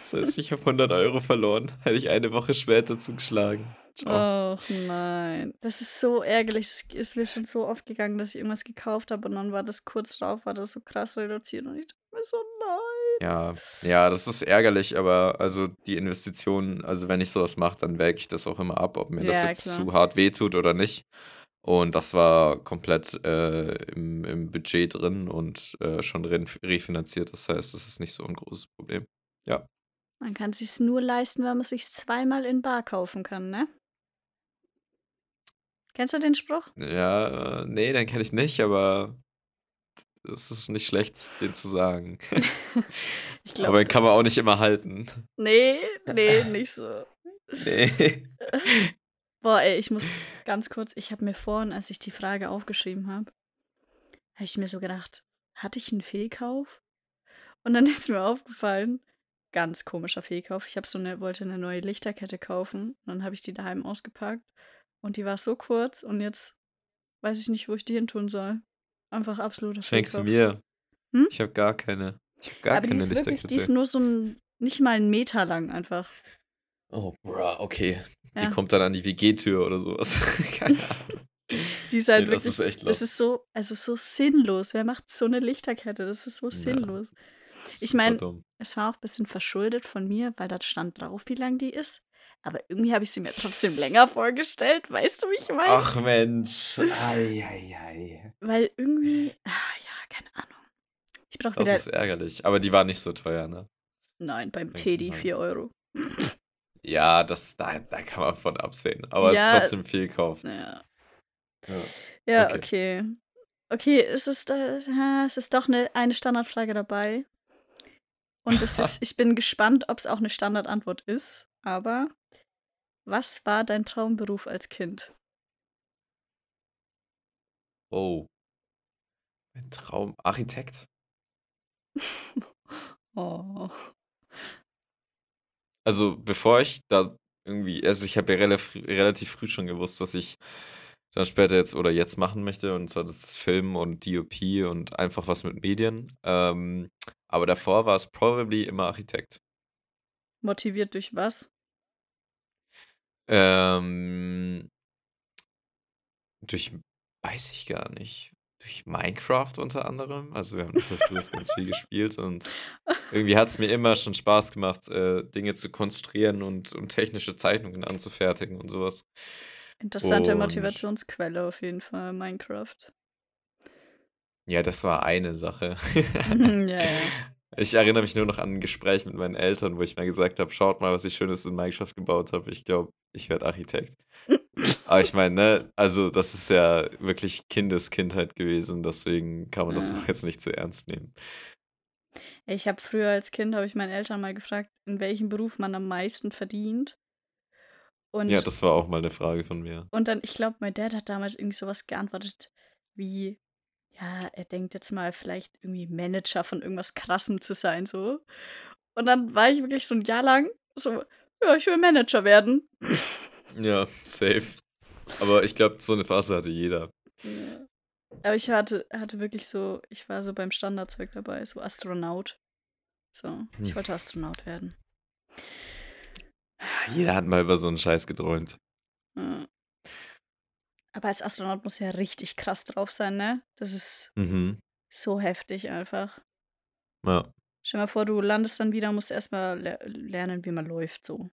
S1: Das heißt, ich habe 100 Euro verloren. Hätte ich eine Woche später zugeschlagen. Ciao.
S2: Ach nein. Das ist so ärgerlich. Es ist mir schon so oft gegangen, dass ich irgendwas gekauft habe und dann war das kurz drauf, war das so krass reduziert und ich dachte mir so, nein.
S1: Ja, ja, das ist ärgerlich, aber also die Investition, also wenn ich sowas mache, dann wäge ich das auch immer ab, ob mir das
S2: Ja,
S1: jetzt
S2: klar.
S1: zu hart wehtut oder nicht. Und das war komplett äh, im, im Budget drin und äh, schon re refinanziert. Das heißt, das ist nicht so ein großes Problem. Ja.
S2: Man kann es sich nur leisten, wenn man sich zweimal in Bar kaufen kann, ne? Kennst du den Spruch?
S1: Ja, äh, nee, den kenne ich nicht, aber es ist nicht schlecht, den zu sagen.
S2: Ich
S1: aber den kann man auch nicht immer halten.
S2: nee, nee, nicht so.
S1: Nee.
S2: Boah, ey, ich muss ganz kurz, ich habe mir vorhin, als ich die Frage aufgeschrieben habe, habe ich mir so gedacht, hatte ich einen Fehlkauf? Und dann ist mir aufgefallen, ganz komischer Fehlkauf. Ich habe so eine, wollte eine neue Lichterkette kaufen und dann habe ich die daheim ausgepackt und die war so kurz und jetzt weiß ich nicht, wo ich die hin tun soll. Einfach absoluter
S1: Schenkst du
S2: Fehlkauf.
S1: mir.
S2: Hm?
S1: Ich habe gar keine. Ich habe gar
S2: Aber die
S1: keine
S2: ist wirklich, die
S1: Lichterkette.
S2: ist nur so ein, nicht mal einen Meter lang einfach.
S1: Oh, bruh, okay. Die
S2: Ja.
S1: kommt dann an die WG-Tür oder sowas. keine Ahnung.
S2: Die ist halt
S1: Nee, das
S2: wirklich,
S1: ist echt
S2: das
S1: laut.
S2: ist so, also so sinnlos. Wer macht so eine Lichterkette? Das ist so
S1: Ja.
S2: Ich meine, es war auch ein bisschen verschuldet von mir, weil da stand drauf, wie lang die ist. Aber irgendwie habe ich sie mir trotzdem länger vorgestellt. Weißt du, wie ich meine?
S1: Ach Mensch. Ei, ei, ei.
S2: Weil irgendwie, ah, ja, keine Ahnung. Ich brauche
S1: Das
S2: wieder,
S1: ist ärgerlich. Aber die war nicht so teuer, ne?
S2: nein, beim
S1: Denke ich
S2: Teddy
S1: mal.
S2: 4 Euro.
S1: Ja, das, da, da kann man von absehen. Aber es
S2: Ja.
S1: ist trotzdem viel kaufen.
S2: Ja,
S1: Ja.
S2: ja
S1: Okay.
S2: okay. Okay, es ist, äh, ha, es ist doch eine, eine Standardfrage dabei. Und es ist, ich bin gespannt, ob es auch eine Standardantwort ist. Aber was war dein Traumberuf als Kind?
S1: Oh. Ein Traum. Architekt?
S2: Oh.
S1: Also, bevor ich da irgendwie, also ich habe ja relativ, relativ früh schon gewusst, was ich dann später jetzt oder jetzt machen möchte. Und zwar das ist Film und DOP und einfach was mit Medien. Ähm, aber davor war es probably immer Architekt.
S2: Motiviert durch was?
S1: Ähm, durch, weiß ich gar nicht. Durch Minecraft unter anderem. Also wir haben das früher ganz viel gespielt und irgendwie hat es mir immer schon Spaß gemacht, äh, Dinge zu konstruieren und, und technische Zeichnungen anzufertigen und sowas.
S2: Interessante
S1: Und-
S2: Motivationsquelle auf jeden Fall, Minecraft.
S1: Ja, das war eine Sache.
S2: Mhm, ja, ja.
S1: Ich erinnere mich nur noch an ein Gespräch mit meinen Eltern, wo ich mal gesagt habe, schaut mal, was ich Schönes in Minecraft gebaut habe. Ich glaube, ich werde Architekt. Aber ich meine, ne, also das ist ja wirklich Kindeskindheit gewesen, deswegen kann man das
S2: Ja.
S1: auch jetzt nicht zu ernst nehmen.
S2: Ich habe früher als Kind, habe ich meinen Eltern mal gefragt, in welchem Beruf man am meisten verdient. Und,
S1: Ja, das war auch mal eine Frage von mir.
S2: und dann, ich glaube, mein Dad hat damals irgendwie sowas geantwortet wie, ja, er denkt jetzt mal vielleicht irgendwie Manager von irgendwas Krassem zu sein, so. Und dann war ich wirklich so ein Jahr lang so, ja, ich will Manager werden.
S1: Ja, safe. Aber ich glaube, so eine Phase hatte jeder.
S2: Ja. Aber ich hatte, hatte wirklich so, ich war so beim Standardzeug dabei, so Astronaut. So, ich
S1: Hm.
S2: wollte Astronaut werden.
S1: Jeder hat mal über so einen Scheiß geträumt.
S2: Ja. Aber als Astronaut muss ja richtig krass drauf sein, ne? Das ist
S1: Mhm.
S2: so heftig einfach.
S1: Ja.
S2: Stell dir mal vor, du landest dann wieder und musst erstmal le lernen, wie man läuft, so.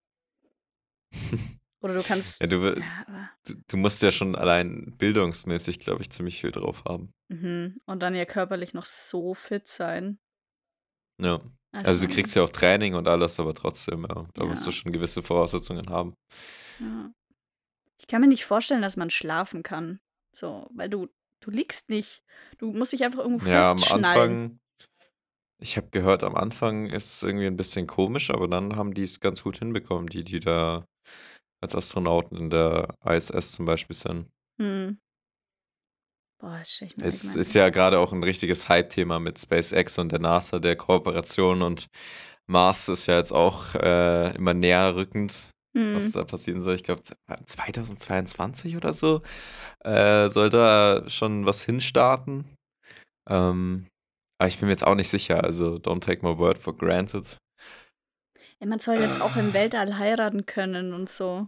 S2: Oder du kannst.
S1: Ja, du,
S2: Ja,
S1: du, du musst ja schon allein bildungsmäßig, glaube ich, ziemlich viel drauf haben.
S2: mhm. Und dann ja körperlich noch so fit sein.
S1: Ja. Also du kriegst ja auch Training und alles, aber trotzdem, ja, da musst du
S2: Ja.
S1: schon gewisse Voraussetzungen haben.
S2: Ja. Ich kann mir nicht vorstellen, dass man schlafen kann. So, weil du, du liegst nicht. Du musst dich einfach irgendwo
S1: Ja, am
S2: festschnallen.
S1: Anfang, ich habe gehört, am Anfang ist es irgendwie ein bisschen komisch, aber dann haben die es ganz gut hinbekommen, die, die da als Astronauten in der ISS zum Beispiel sind.
S2: Hm. Boah, mir
S1: Es ist ja gerade auch ein richtiges Hype-Thema mit SpaceX und der NASA, der Kooperation und Mars ist ja jetzt auch äh, immer näher rückend,
S2: Hm.
S1: was da passieren soll. Ich glaube, 2022 oder so äh, soll da schon was hinstarten. Ähm, aber ich bin mir jetzt auch nicht sicher, also don't take my word for granted.
S2: Ja, man soll jetzt auch im
S1: Ah.
S2: Weltall heiraten können und so.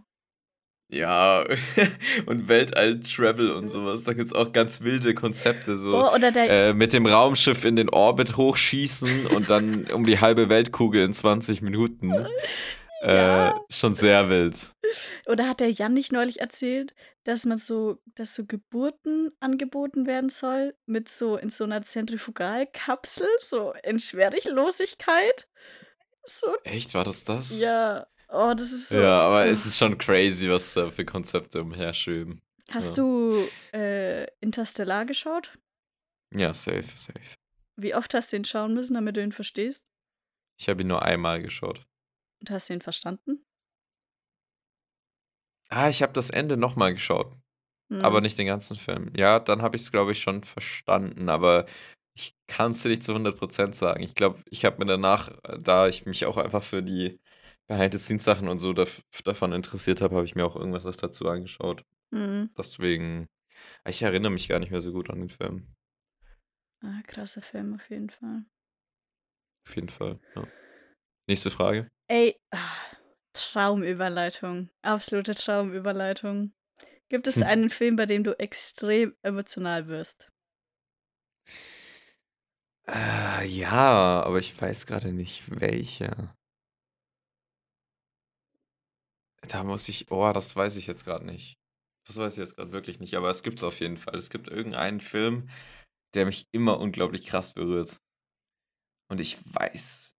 S1: Ja, und Weltall-Travel und sowas, da gibt es auch ganz wilde Konzepte, so.
S2: Oh,
S1: äh, mit dem Raumschiff in den Orbit hochschießen und dann um die halbe Weltkugel in 20 Minuten.
S2: Ja.
S1: Äh, schon sehr wild.
S2: oder hat der Jan nicht neulich erzählt, dass man so, dass so Geburten angeboten werden soll mit so in so einer Zentrifugalkapsel, so in Schwerelosigkeit? So,
S1: Echt, war das das?
S2: ja. Oh, das ist so.
S1: Ja, aber
S2: oh.
S1: es ist schon crazy, was da für Konzepte umherschweben.
S2: Hast
S1: ja.
S2: du äh, Interstellar geschaut?
S1: Ja, safe, safe.
S2: Wie oft hast du ihn schauen müssen, damit du ihn verstehst?
S1: Ich habe ihn nur einmal geschaut.
S2: Und hast du ihn verstanden?
S1: Ah, ich habe das Ende nochmal geschaut, aber
S2: Hm.
S1: nicht den ganzen Film. Ja, dann habe ich es, glaube ich, schon verstanden, aber ich kann es dir nicht zu 100% sagen. Ich glaube, ich habe mir danach, äh, da ich mich auch einfach für die Behind-the-Scenes-Sachen und so daf davon interessiert habe, habe ich mir auch irgendwas noch dazu angeschaut.
S2: Hm.
S1: Deswegen, ich erinnere mich gar nicht mehr so gut an den Film.
S2: Ah, krasser Film auf jeden Fall.
S1: Auf jeden Fall, ja. Nächste Frage.
S2: Ey, ah, Traumüberleitung. Absolute Traumüberleitung. Gibt es einen Film, bei dem du extrem emotional wirst?
S1: Äh, ja, aber ich weiß gerade nicht, welcher. Da muss ich oh, das weiß ich jetzt gerade nicht. Das weiß ich jetzt gerade wirklich nicht, aber es gibt's auf jeden Fall. Es gibt irgendeinen Film, der mich immer unglaublich krass berührt. Und ich weiß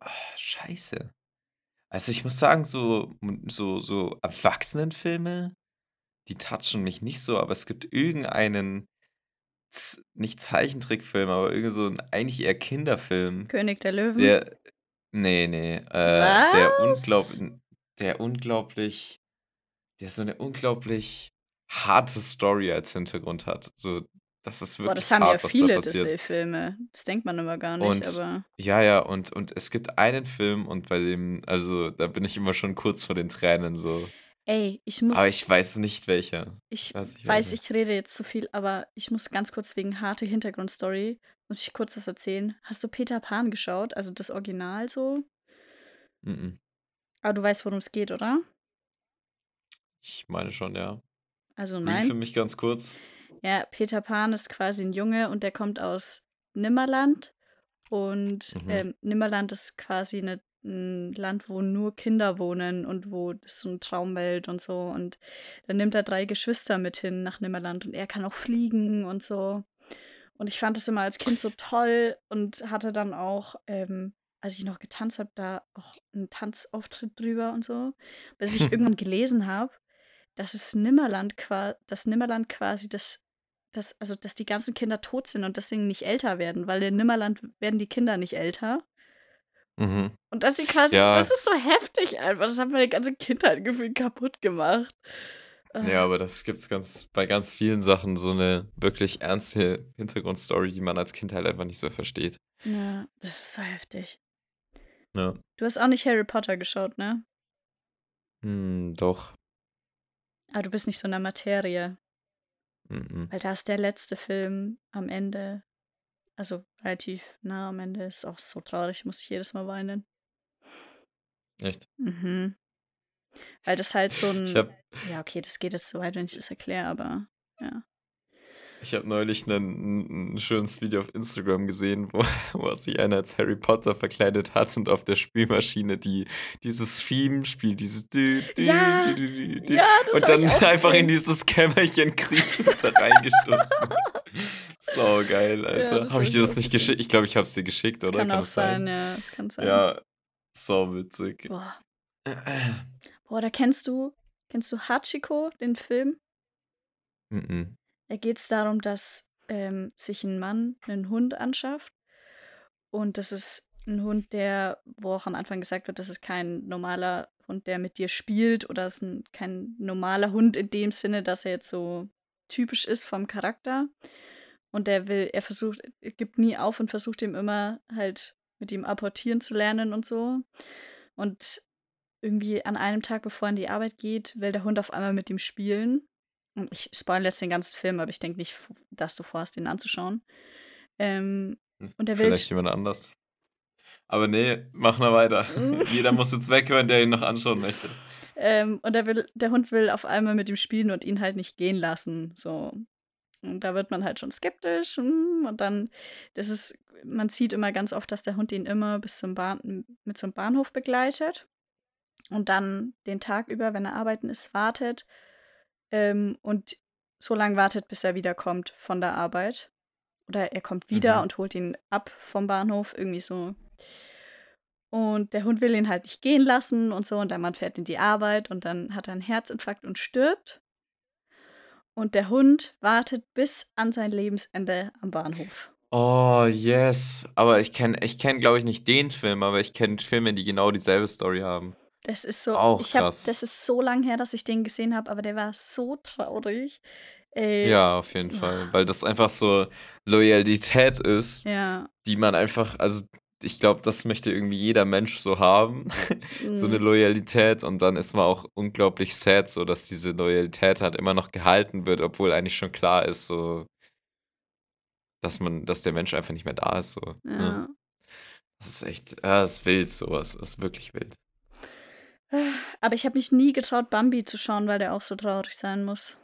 S1: Ah, scheiße. Also, ich muss sagen, so so so Erwachsenenfilme, die touchen mich nicht so, aber es gibt irgendeinen nicht Zeichentrickfilm, aber irgend so 'n eigentlich eher Kinderfilm,
S2: König der Löwen?
S1: der ne, ne, äh, der unglaub
S2: Was?
S1: Der unglaublich der so 'ne unglaublich harte Story als Hintergrund hat. So, das ist
S2: Boah, das
S1: wirklich
S2: haben ja
S1: hart, da
S2: viele. Disney-Filme. Das denkt man immer gar nicht,
S1: Und
S2: aber
S1: ja, ja, und und es gibt einen Film und bei dem also, da bin ich immer schon kurz vor den Tränen so.
S2: Ey, ich
S1: Aber
S2: muss
S1: ich weiß nicht welcher.
S2: ich
S1: Weiß nicht
S2: weiß, ich rede jetzt zu viel, aber ich muss ganz kurz wegen harte Hintergrundstory muss ich kurz was erzählen. Hast du Peter Pan geschaut, also das Original so?
S1: Mm.
S2: Aber du weißt, worum es geht, oder?
S1: Ich meine schon, ja.
S2: Also
S1: Brief für
S2: nein?
S1: mich ganz kurz.
S2: Ja, Peter Pan ist quasi 'n Junge und der kommt aus Nimmerland und,
S1: Mhm.
S2: ähm, Nimmerland ist quasi 'ne 'n Land, wo nur Kinder wohnen und wo das so 'ne Traumwelt und so und dann nimmt er 3 Geschwister mit hin nach Nimmerland und er kann auch fliegen und so. Und ich fand das immer als Kind so toll und hatte dann auch, ähm, als ich noch getanzt habe, da auch 'n Tanzauftritt drüber und so, bis ich irgendwann gelesen habe, dass es Nimmerland qua dass Nimmerland quasi das das also, dass die ganzen Kinder tot sind und deswegen nicht älter werden, weil in Nimmerland werden die Kinder nicht älter.
S1: Mhm.
S2: Und dass sie quasi
S1: Ja.
S2: das ist so heftig einfach. Das hat meine ganze Kindheit gefühlt kaputt gemacht.
S1: Ja,
S2: Ah.
S1: aber das gibt's ganz bei ganz vielen Sachen so 'ne wirklich ernste Hintergrundstory, die man als Kind halt einfach nicht so versteht.
S2: Ja, das ist so heftig.
S1: Ja.
S2: Du hast auch nicht Harry Potter geschaut, ne?
S1: Hm, doch.
S2: Ah, du bist nicht so in der Materie.
S1: Mm.
S2: Weil da ist der letzte Film am Ende also, relativ nah am Ende, ist auch so traurig, muss ich jedes Mal weinen.
S1: Echt?
S2: Mhm. Weil das halt so
S1: Ich
S2: 'n
S1: habe
S2: ja, okay, das geht jetzt zu weit, wenn ich das erkläre, aber ja.
S1: Ich habe neulich 'nen 'n 'n schönes Video auf Instagram gesehen, wo wo sich einer als Harry Potter verkleidet hat und auf der Spielmaschine die dieses Theme spielt, dieses dü dü
S2: Ja,
S1: dü dü
S2: ja, das
S1: und dann einfach in
S2: gesehen.
S1: dieses Kämmerchen kriecht und da reingestürzt wird. Saugeil,
S2: Ja,
S1: Alter.
S2: das
S1: Habe ich dir das nicht geschickt? Ich glaube, ich habe es dir geschickt,
S2: Das
S1: oder?
S2: kann
S1: Kann
S2: auch sein,
S1: sein?
S2: ja, das kann sein.
S1: Ja, sauwitzig.
S2: Boah. Boah, da kennst du kennst du Hachiko, den Film?
S1: Mm.
S2: Da geht's darum, dass, ähm, sich 'n Mann 'nen Hund anschafft und das ist 'n Hund, der wo auch am Anfang gesagt wird, das ist kein normaler Hund, der mit dir spielt oder ist 'n kein normaler Hund in dem Sinne, dass er jetzt so typisch ist vom Charakter. Und der will er versucht er gibt nie auf und versucht ihm immer halt mit ihm apportieren zu lernen und so. Und irgendwie an einem Tag, bevor er in die Arbeit geht, will der Hund auf einmal mit ihm spielen. Ich spoilere jetzt den ganzen Film, aber ich denke nicht, dass du vorhast, den anzuschauen. Ähm,
S1: Hm,
S2: und er will
S1: vielleicht jemand anders. Aber ne, mach mal weiter. Jeder muss jetzt weghören, der ihn noch anschauen möchte.
S2: Ähm, und er will der Hund will auf einmal mit ihm spielen und ihn halt nicht gehen lassen, so. Und da wird man halt schon skeptisch, hm, und dann das ist man sieht immer ganz oft, dass der Hund ihn immer bis zum Bahn mit zum Bahnhof begleitet und dann den Tag über, wenn er arbeiten ist, wartet, ähm, und so lang wartet, bis er wiederkommt von der Arbeit. Oder er kommt wieder
S1: Mhm.
S2: und holt ihn ab vom Bahnhof, irgendwie so. Und der Hund will ihn halt nicht gehen lassen und so und der Mann fährt in die Arbeit und dann hat er 'n Herzinfarkt und stirbt. Und der Hund wartet bis an sein Lebensende am Bahnhof.
S1: Oh, yes. Aber ich kenne ich kenne, glaube ich, nicht den Film, aber ich kenne Filme, die genau dieselbe Story haben.
S2: Das ist so
S1: Auch
S2: ich habe
S1: krass.
S2: das ist so lang her, dass ich den gesehen habe, aber der war so traurig. Ey.
S1: Ja, auf jeden Fall, weil das einfach so Loyalität ist,
S2: Ja.
S1: die man einfach also, ich glaube, das möchte irgendwie jeder Mensch so haben, so 'ne
S2: Mhm.
S1: Loyalität und dann ist man auch unglaublich sad, so dass diese Loyalität halt immer noch gehalten wird, obwohl eigentlich schon klar ist, so dass man, dass der Mensch einfach nicht mehr da ist. So. ne?
S2: Ja.
S1: Das ist echt, ja, das ist wild, sowas. Das ist wirklich wild.
S2: Aber ich habe mich nie getraut, Bambi zu schauen, weil der auch so traurig sein muss.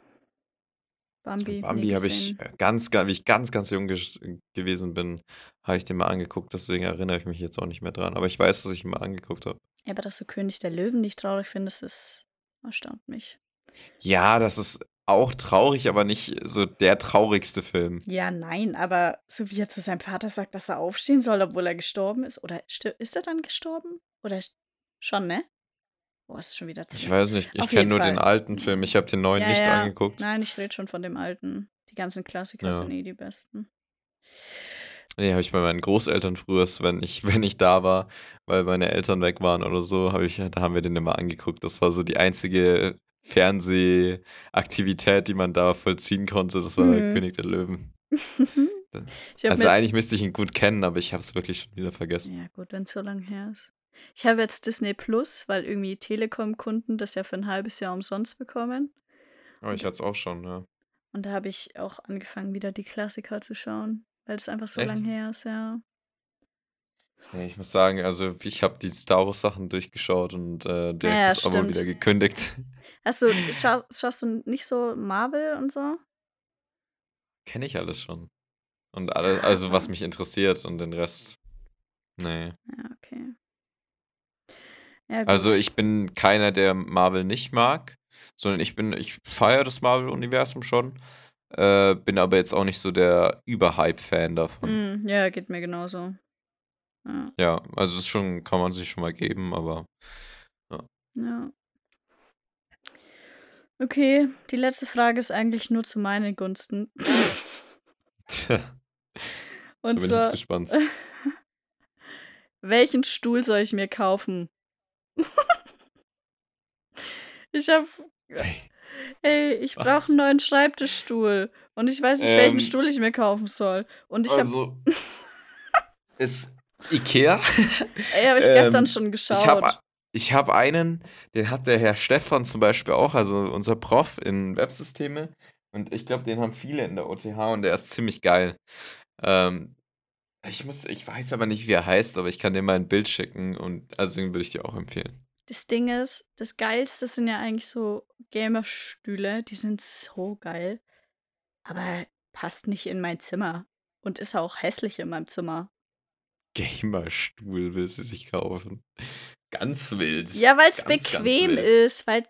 S2: Bambi.
S1: Bambi habe ich äh, ganz, ganz, wie ich ganz, ganz jung ges- gewesen bin, habe ich den mal angeguckt. Deswegen erinnere ich mich jetzt auch nicht mehr dran. Aber ich weiß, dass ich ihn mal angeguckt habe.
S2: Ja, aber dass du König der Löwen nicht traurig findest, das erstaunt mich.
S1: Ja, das ist auch traurig, aber nicht so der traurigste Film.
S2: Ja, nein, aber so wie er zu seinem Vater sagt, dass er aufstehen soll, obwohl er gestorben ist. Oder ist er dann gestorben? Oder schon, ne? Boah, ist schon wieder zu
S1: Ich
S2: lange.
S1: weiß nicht, ich kenne nur
S2: Fall.
S1: den alten Film. Ich habe den neuen
S2: Ja,
S1: nicht
S2: ja.
S1: angeguckt.
S2: Nein, ich rede schon von dem alten. Die ganzen Klassiker
S1: Ja.
S2: sind eh die besten.
S1: Nee, habe ich bei meinen Großeltern früher, wenn ich, wenn ich da war, weil meine Eltern weg waren oder so, habe ich, da haben wir den immer angeguckt. Das war so die einzige Fernsehaktivität, die man da vollziehen konnte. Das war
S2: Mhm.
S1: König der Löwen.
S2: hab
S1: Also eigentlich müsste ich ihn gut kennen, aber ich habe es wirklich schon wieder vergessen.
S2: ja, gut, wenn es so lang her ist. Ich habe jetzt Disney Plus, weil irgendwie Telekom-Kunden das ja für ein halbes Jahr umsonst bekommen.
S1: Oh, ich hatte es auch schon, ja.
S2: Und da habe ich auch angefangen, wieder die Klassiker zu schauen, weil es einfach so
S1: Echt?
S2: lang her ist, ja.
S1: Nee, ich muss sagen, also ich habe die Star Wars Sachen durchgeschaut und äh, direkt
S2: Ja,
S1: das Abo wieder gekündigt.
S2: Hast du, schau, schaust du nicht so Marvel und so?
S1: Kenne ich alles schon. Und alle,
S2: Ja,
S1: also was mich interessiert und den Rest. Nee.
S2: Ja, okay. Ja.
S1: Also ich bin keiner, der Marvel nicht mag, sondern ich bin, ich feiere das Marvel-Universum schon, äh, bin aber jetzt auch nicht so der Überhype-Fan davon.
S2: Mm, ja, geht mir genauso. Ja,
S1: Ja, also es ist schon, kann man sich schon mal geben, aber
S2: ja. Okay, die letzte Frage ist eigentlich nur zu meinen Gunsten.
S1: tja, da
S2: Und
S1: bin ich jetzt gespannt.
S2: welchen Stuhl soll ich mir kaufen? Ich hab. Hey, ich brauche einen neuen Schreibtischstuhl. Und ich weiß nicht, welchen
S1: Ähm,
S2: Stuhl ich mir kaufen soll. Und ich habe
S1: Also, ist Ikea?
S2: ey, hab ich gestern
S1: ähm,
S2: schon geschaut.
S1: Ich habe ich hab einen, den hat der Herr Stefan zum Beispiel auch, also unser Prof in Websysteme. Und ich glaube, den haben viele in der OTH und der ist ziemlich geil. Ähm, ich muss, ich weiß aber nicht, wie er heißt, aber ich kann dir mal ein Bild schicken und also den würde ich dir auch empfehlen.
S2: Das Ding ist, das Geilste sind ja eigentlich so Gamerstühle. Die sind so geil. Aber passt nicht in mein Zimmer. Und ist auch hässlich in meinem Zimmer.
S1: Gamerstuhl will sie sich kaufen. Ganz wild.
S2: Ja, weil es bequem ist. Weil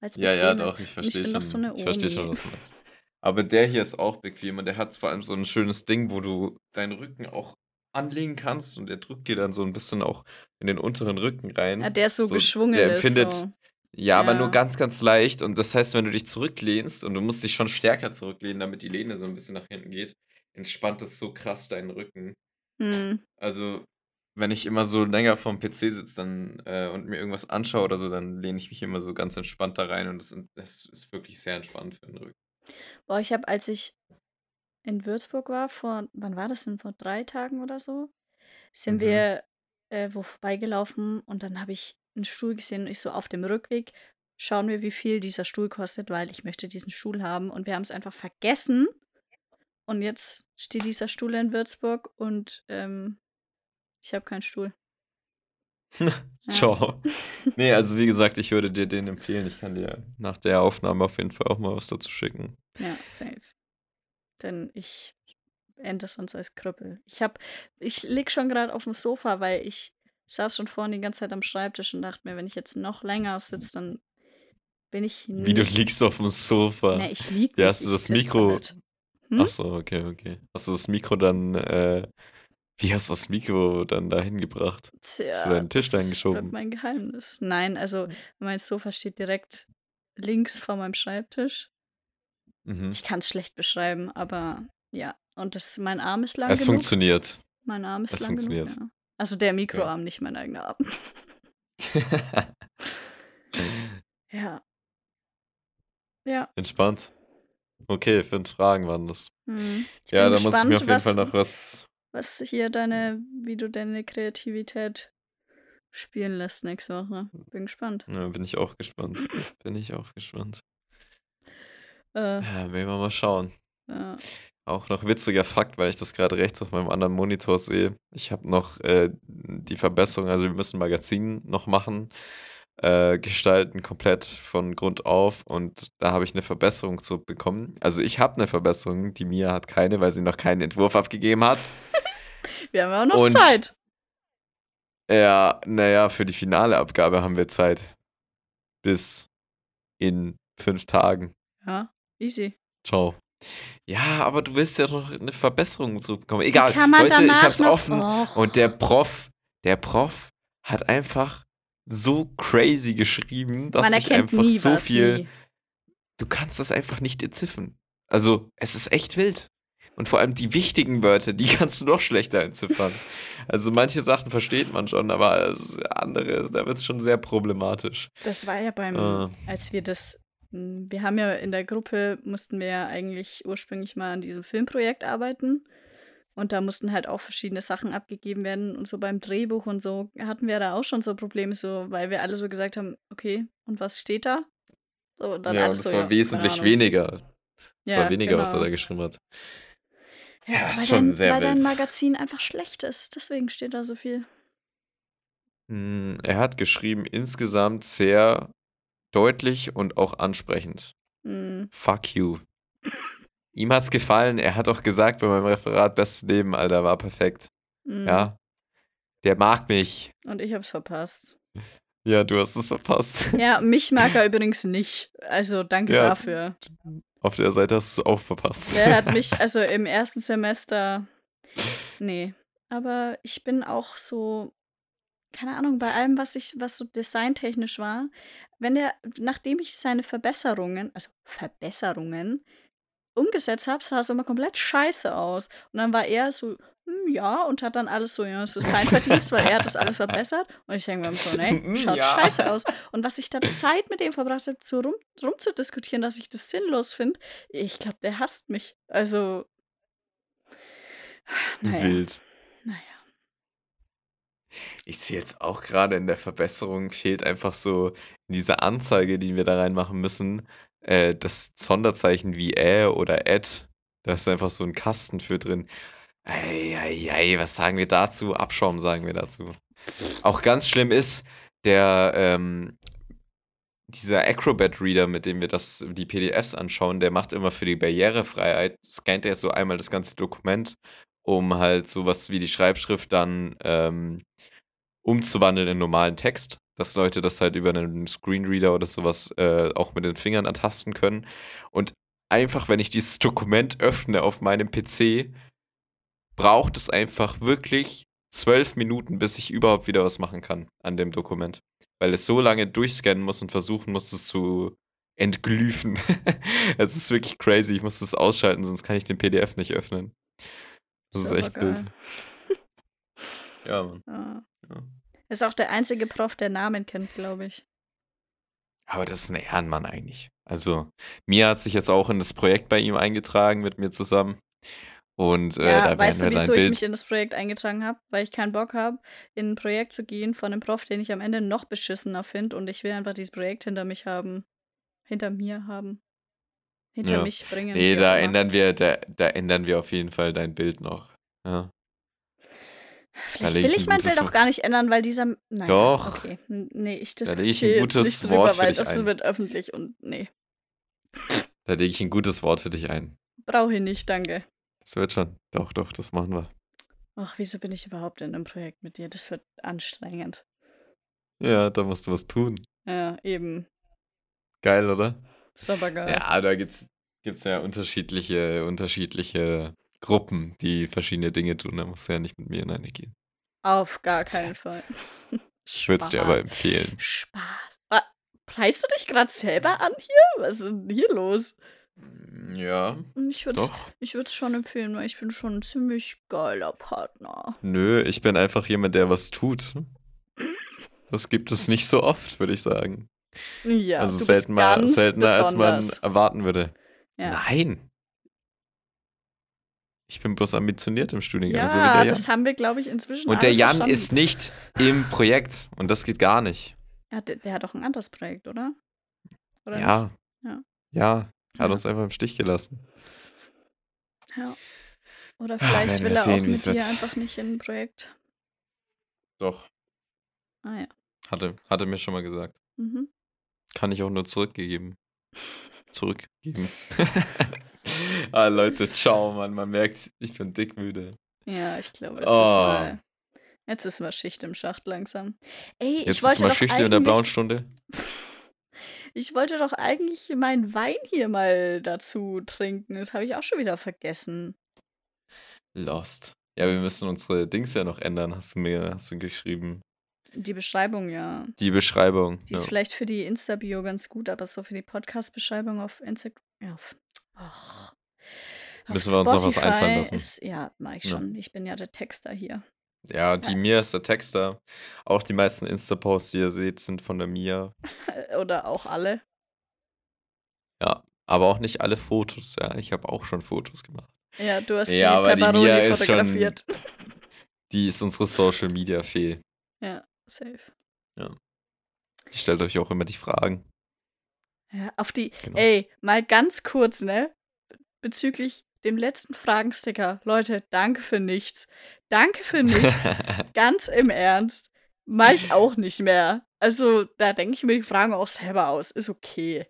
S2: es
S1: Ja, ja,
S2: bequem
S1: doch,
S2: ist.
S1: ich verstehe schon.
S2: so
S1: ich verstehe schon, was du meinst. Aber der hier ist auch bequem und der hat vor allem so ein schönes Ding, wo du deinen Rücken auch anlegen kannst und der drückt dir dann so ein bisschen auch in den unteren Rücken rein.
S2: Ja, der ist so,
S1: So,
S2: geschwungen
S1: der
S2: ist.
S1: empfindet-
S2: So.
S1: Ja, aber
S2: Ja.
S1: nur ganz, ganz leicht. Und das heißt, wenn du dich zurücklehnst und du musst dich schon stärker zurücklehnen, damit die Lehne so ein bisschen nach hinten geht, entspannt das so krass deinen Rücken.
S2: Hm.
S1: Also, wenn ich immer so länger vorm PC sitze dann, äh, und mir irgendwas anschaue oder so, dann lehne ich mich immer so ganz entspannt da rein und das, das ist wirklich sehr entspannt für den Rücken.
S2: Boah, ich habe, als ich in Würzburg war, vor, wann war das denn? Vor drei Tagen oder so, sind
S1: Mhm.
S2: wir äh, wo vorbeigelaufen und dann habe ich einen Stuhl gesehen und ich so auf dem Rückweg, schauen wir, wie viel dieser Stuhl kostet, weil ich möchte diesen Stuhl haben und wir haben es einfach vergessen. Und jetzt steht dieser Stuhl in Würzburg und ähm, ich habe keinen Stuhl.
S1: Ciao. Nee, also wie gesagt, ich würde dir den empfehlen. Ich kann dir nach der Aufnahme auf jeden Fall auch mal was dazu schicken.
S2: Ja, safe. Denn ich ende sonst als Krüppel. Ich hab, ich lieg schon gerade auf dem Sofa, weil ich saß schon vorhin die ganze Zeit am Schreibtisch und dachte mir, wenn ich jetzt noch länger sitze, dann bin ich
S1: Wie du
S2: nicht-
S1: liegst auf dem Sofa.
S2: Nee, ich lieg nicht,
S1: hast du das Mikro?
S2: halt. Hm?
S1: Ach so, okay, okay. Hast du das Mikro dann, äh, wie hast du das Mikro dann dahin gebracht?
S2: Tja,
S1: Hast du deinen Tisch
S2: das
S1: geschoben?
S2: mein Geheimnis. Nein, also mein Sofa steht direkt links vor meinem Schreibtisch.
S1: Mhm.
S2: Ich kann es schlecht beschreiben, aber ja. Und das, mein Arm ist lang
S1: Es
S2: genug.
S1: funktioniert.
S2: Mein Arm ist
S1: Es
S2: lang genug,
S1: funktioniert.
S2: ja. Also der Mikroarm, nicht mein eigener Arm. ja. Ja.
S1: Entspannt. Okay, fünf Fragen waren das.
S2: Hm. Ich
S1: Ja, da muss ich mir auf jeden Fall noch was.
S2: Was hier deine, wie du deine Kreativität spielen lässt nächste Woche. Bin gespannt.
S1: Ja, bin ich auch gespannt. bin ich auch gespannt.
S2: Äh,
S1: Ja, werden wir mal schauen.
S2: ja.
S1: Auch noch witziger Fakt, weil ich das gerade rechts auf meinem anderen Monitor sehe. Ich habe noch äh, die Verbesserung, also wir müssen Magazin noch machen, äh, gestalten, komplett von Grund auf. Und da habe ich eine Verbesserung zu bekommen. Also ich habe eine Verbesserung, die Mia hat keine, weil sie noch keinen Entwurf abgegeben hat.
S2: Wir haben auch noch
S1: Und-
S2: Zeit.
S1: Ja, naja, für die finale Abgabe haben wir Zeit. Bis in fünf Tagen.
S2: Ja, easy.
S1: Ciao. Ja, aber du willst ja noch eine Verbesserung zurückbekommen. Egal, Leute, ich hab's offen.
S2: Och.
S1: Und der Prof, der Prof hat einfach so crazy geschrieben, dass
S2: Man
S1: ich einfach
S2: nie
S1: so
S2: was,
S1: viel.
S2: nie.
S1: Du kannst das einfach nicht entziffern. Also, es ist echt wild. Und vor allem die wichtigen Wörter, die kannst du noch schlechter entziffern. Also manche Sachen versteht man schon, aber das andere, da wird es schon sehr problematisch.
S2: Das war ja beim,
S1: Äh.
S2: als wir das, m, wir haben ja in der Gruppe, mussten wir ja eigentlich ursprünglich mal an diesem Filmprojekt arbeiten. Und da mussten halt auch verschiedene Sachen abgegeben werden. Und so beim Drehbuch und so hatten wir da auch schon so Probleme, so, weil wir alle so gesagt haben, okay, und was steht da? So, und dann
S1: ja,
S2: alles
S1: es
S2: so,
S1: war
S2: ja,
S1: wesentlich weniger. Es
S2: Ja,
S1: war weniger, was er
S2: genau.
S1: da geschrieben hat.
S2: Ja,
S1: Ja,
S2: weil,
S1: schon
S2: dein, weil dein. Magazin einfach schlecht ist. Deswegen steht da so viel.
S1: Hm, Er hat geschrieben, insgesamt sehr deutlich und auch ansprechend.
S2: Hm.
S1: Fuck you. Ihm hat's gefallen. Er hat auch gesagt bei meinem Referat, beste Leben, Alter, war perfekt.
S2: hm.
S1: Ja. Der mag mich.
S2: Und ich hab's verpasst.
S1: Ja, du hast es verpasst.
S2: Ja, mich mag er übrigens nicht. Also danke
S1: Ja,
S2: dafür.
S1: Auf der Seite hast du es auch verpasst.
S2: Der hat mich, also im ersten Semester. Nee. Aber ich bin auch so, keine Ahnung, bei allem, was ich, was so designtechnisch war, wenn der, nachdem ich seine Verbesserungen, also Verbesserungen, umgesetzt habe, sah es immer komplett scheiße aus. Und dann war er so, hm, ja, und hat dann alles so, ja, es ist sein Verdienst, weil er hat das alles verbessert. Und ich denke mir so, nee, schaut
S1: ja.
S2: scheiße aus. Und was ich da Zeit mit dem verbracht habe, so rum, rumzudiskutieren, dass ich das sinnlos finde, ich glaube, der hasst mich. Also, naja,
S1: Wild.
S2: naja.
S1: Ich sehe jetzt auch gerade in der Verbesserung fehlt einfach so in dieser Anzeige, die wir da reinmachen müssen, äh, das Sonderzeichen wie ä oder ad. Da ist einfach so ein Kasten für drin. Eieiei, was sagen wir dazu? Abschaum sagen wir dazu. Auch ganz schlimm ist, der, ähm, dieser Acrobat-Reader, mit dem wir das, die PDFs anschauen, der macht immer für die Barrierefreiheit, scannt er so einmal das ganze Dokument, um halt sowas wie die Schreibschrift dann ähm, umzuwandeln in normalen Text, dass Leute das halt über einen Screenreader oder sowas äh, auch mit den Fingern ertasten können. Und einfach, wenn ich dieses Dokument öffne auf meinem PC, braucht es einfach wirklich zwölf Minuten, bis ich überhaupt wieder was machen kann an dem Dokument. Weil es so lange durchscannen muss und versuchen muss, es zu entglyphen. es ist wirklich crazy. Ich muss das ausschalten, sonst kann ich den PDF nicht öffnen. Das ist echt
S2: geil.
S1: wild. Ja, Mann.
S2: Ja. Ist auch der einzige Prof, der Namen kennt, glaube ich.
S1: Aber das ist ein Ehrenmann eigentlich. Also, Mia hat sich jetzt auch in das Projekt bei ihm eingetragen, mit mir zusammen. Und äh,
S2: ja,
S1: da
S2: weißt du, wieso ich mich in das Projekt eingetragen habe? Weil ich keinen Bock habe, in ein Projekt zu gehen von einem Prof, den ich am Ende noch beschissener finde und ich will einfach dieses Projekt hinter mich haben. Hinter mir haben. Hinter
S1: Ja.
S2: mich bringen.
S1: Nee, da ändern wir, da, da ändern wir auf jeden Fall dein Bild noch. Ja.
S2: Vielleicht will
S1: ich
S2: ich
S1: ein
S2: mein Bild auch gar nicht ändern, weil dieser. Naja,
S1: Doch.
S2: Okay. Nee, ich
S1: Da leg ich ein gutes
S2: nicht drüber,
S1: Wort für
S2: weil
S1: dich
S2: das
S1: ein.
S2: wird öffentlich und nee.
S1: Da lege ich ein gutes Wort für dich ein.
S2: Brauche ich nicht, danke.
S1: Das wird schon. Doch, doch, das machen wir.
S2: Ach, wieso bin ich überhaupt in einem Projekt mit dir? Das wird anstrengend.
S1: Ja, da musst du was tun.
S2: Ja, eben.
S1: Geil, oder?
S2: Ist aber geil.
S1: Ja, da gibt's, gibt's ja unterschiedliche, unterschiedliche Gruppen, die verschiedene Dinge tun. Da musst du ja nicht mit mir in eine gehen.
S2: Auf gar keinen Fall.
S1: Ich würde es dir aber empfehlen.
S2: Spaß. Ah, preist du dich gerade selber an hier? Was ist denn hier los?
S1: Ja,
S2: Ich würde es schon empfehlen, weil ich bin schon ein ziemlich geiler Partner.
S1: Nö, ich bin einfach jemand, der was tut. Das gibt es nicht so oft, würde ich sagen.
S2: Ja,
S1: also selten mal, seltener, als man
S2: besonders.
S1: erwarten würde.
S2: Ja.
S1: Nein. Ich bin bloß ambitioniert im Studiengang, so
S2: Ja,
S1: Jan.
S2: das haben wir, glaube ich, inzwischen
S1: Und der Jan
S2: verstanden.
S1: ist nicht im Projekt und das geht gar nicht.
S2: Ja, der, der hat doch ein anderes Projekt, oder? oder
S1: ja.
S2: Ja.
S1: Ja. Hat uns einfach im Stich gelassen.
S2: Ja. Oder
S1: Ah,
S2: vielleicht
S1: werden
S2: will er
S1: sehen,
S2: auch mit dir
S1: wird.
S2: einfach nicht in ein Projekt.
S1: Doch,
S2: Ah ja.
S1: hatte, hatte mir schon mal gesagt.
S2: Mhm.
S1: Kann ich auch nur zurückgegeben. Zurückgeben. ah, Leute, ciao, Mann. Man merkt, ich bin dickmüde.
S2: Ja, ich glaube, jetzt ist
S1: Oh,
S2: mal, jetzt ist mal Schicht im Schacht langsam. Ey, ich
S1: jetzt ist
S2: wollte
S1: mal Schicht in der blauen Stunde.
S2: ich wollte doch eigentlich meinen Wein hier mal dazu trinken. Das habe ich auch schon wieder vergessen.
S1: Lost. Ja, wir müssen unsere Dings ja noch ändern, hast du mir hast du geschrieben.
S2: Die Beschreibung, ja.
S1: Die Beschreibung.
S2: Die ist
S1: Ja.
S2: vielleicht für die Insta-Bio ganz gut, aber so für die Podcast-Beschreibung auf Instagram. Ja, auf, auf
S1: Müssen wir uns noch was einfallen lassen.
S2: ist, ja, mach ich
S1: Ja.
S2: schon. Ich bin ja der Texter hier.
S1: Ja, die
S2: Ja.
S1: Mia ist der Texter. Auch die meisten Insta-Posts, die ihr seht, sind von der Mia.
S2: Oder auch alle.
S1: Ja, aber auch nicht alle Fotos, ja. Ich habe auch schon Fotos gemacht.
S2: Ja, du hast die
S1: Ja, die Mia
S2: Baroli
S1: ist schon,
S2: fotografiert.
S1: die ist unsere Social Media Fee.
S2: Ja, safe.
S1: Ja. Die stellt euch auch immer die Fragen.
S2: Ja, auf die,
S1: Genau.
S2: ey, mal ganz kurz, ne? Bezüglich dem letzten Fragensticker. Leute, danke für nichts. Danke für nichts. ganz im Ernst. Mach ich auch nicht mehr. Also, da denke ich mir die Fragen auch selber aus. Ist okay.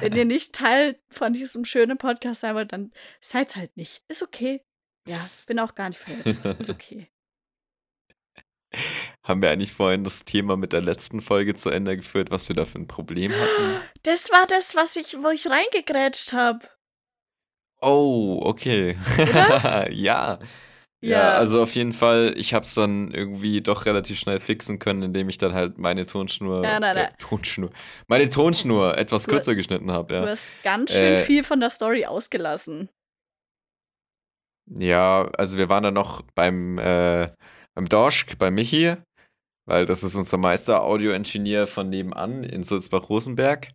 S2: Wenn ihr nicht Teil von diesem schönen Podcast sein wollt, dann seid's halt nicht. Ist okay. Ja, bin auch gar nicht verletzt. Ist okay.
S1: Haben wir eigentlich vorhin das Thema mit der letzten Folge zu Ende geführt, was wir da für ein Problem hatten?
S2: Das war das, was ich, wo ich reingegrätscht habe.
S1: Oh, okay. Ja. Ja,
S2: Ja.
S1: also auf jeden Fall, ich habe es dann irgendwie doch relativ schnell fixen können, indem ich dann halt meine Tonschnur,
S2: Ja, nein,
S1: äh,
S2: nein.
S1: Tonschnur, meine Tonschnur etwas
S2: Du-
S1: kürzer geschnitten habe,
S2: Du
S1: ja.
S2: hast ganz schön
S1: Äh,
S2: viel von der Story ausgelassen.
S1: Ja, also wir waren dann noch beim, äh, beim Dorschk, bei Michi, weil das ist unser Meister-Audio-Engineer von nebenan in Sulzbach-Rosenberg.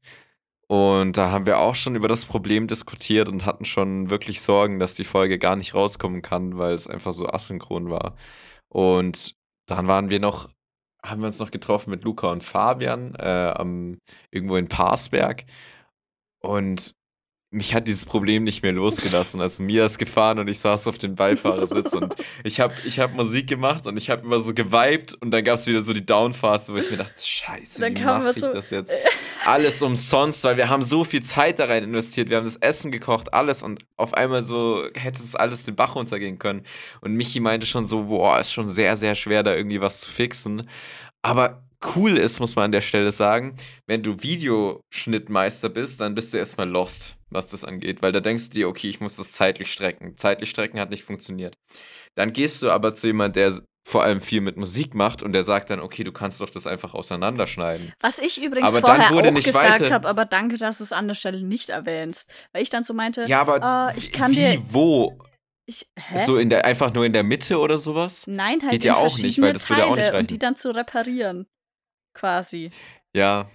S1: Und da haben wir auch schon über das Problem diskutiert und hatten schon wirklich Sorgen, dass die Folge gar nicht rauskommen kann, weil es einfach so asynchron war. Und dann waren wir noch, haben wir uns noch getroffen mit Luca und Fabian äh, am, irgendwo in Parsberg. Und mich hat dieses Problem nicht mehr losgelassen. Also Mia ist gefahren und ich saß auf dem Beifahrersitz und ich habe ich hab Musik gemacht und ich habe immer so geweibt und dann gab es wieder so die Downphase, wo ich mir dachte, scheiße,
S2: Dann
S1: wie mache
S2: was
S1: ich
S2: so-
S1: das jetzt? Alles umsonst, weil wir haben so viel Zeit da rein investiert, wir haben das Essen gekocht, alles und auf einmal so hätte es alles den Bach runtergehen können. Und Michi meinte schon so, boah, ist schon sehr, sehr schwer, da irgendwie was zu fixen. Aber cool ist, muss man an der Stelle sagen, wenn du Videoschnittmeister bist, dann bist du erstmal lost, was das angeht, weil da denkst du dir, okay, ich muss das zeitlich strecken. Zeitlich strecken hat nicht funktioniert. Dann gehst du aber zu jemand, der vor allem viel mit Musik macht und der sagt dann, okay, du kannst doch das einfach auseinanderschneiden.
S2: Was ich übrigens
S1: Aber
S2: vorher
S1: wurde
S2: auch
S1: nicht
S2: gesagt habe, aber danke, dass du es an der Stelle nicht erwähnst. Weil ich dann so meinte,
S1: Ja, aber
S2: ah, ich kann
S1: wie,
S2: dir.
S1: wo?
S2: Ich?
S1: So in der, einfach nur in der Mitte oder sowas?
S2: Nein, halt
S1: geht ja auch nicht, weil das würde ja auch nicht reichen.
S2: und die dann zu reparieren. Quasi.
S1: Ja,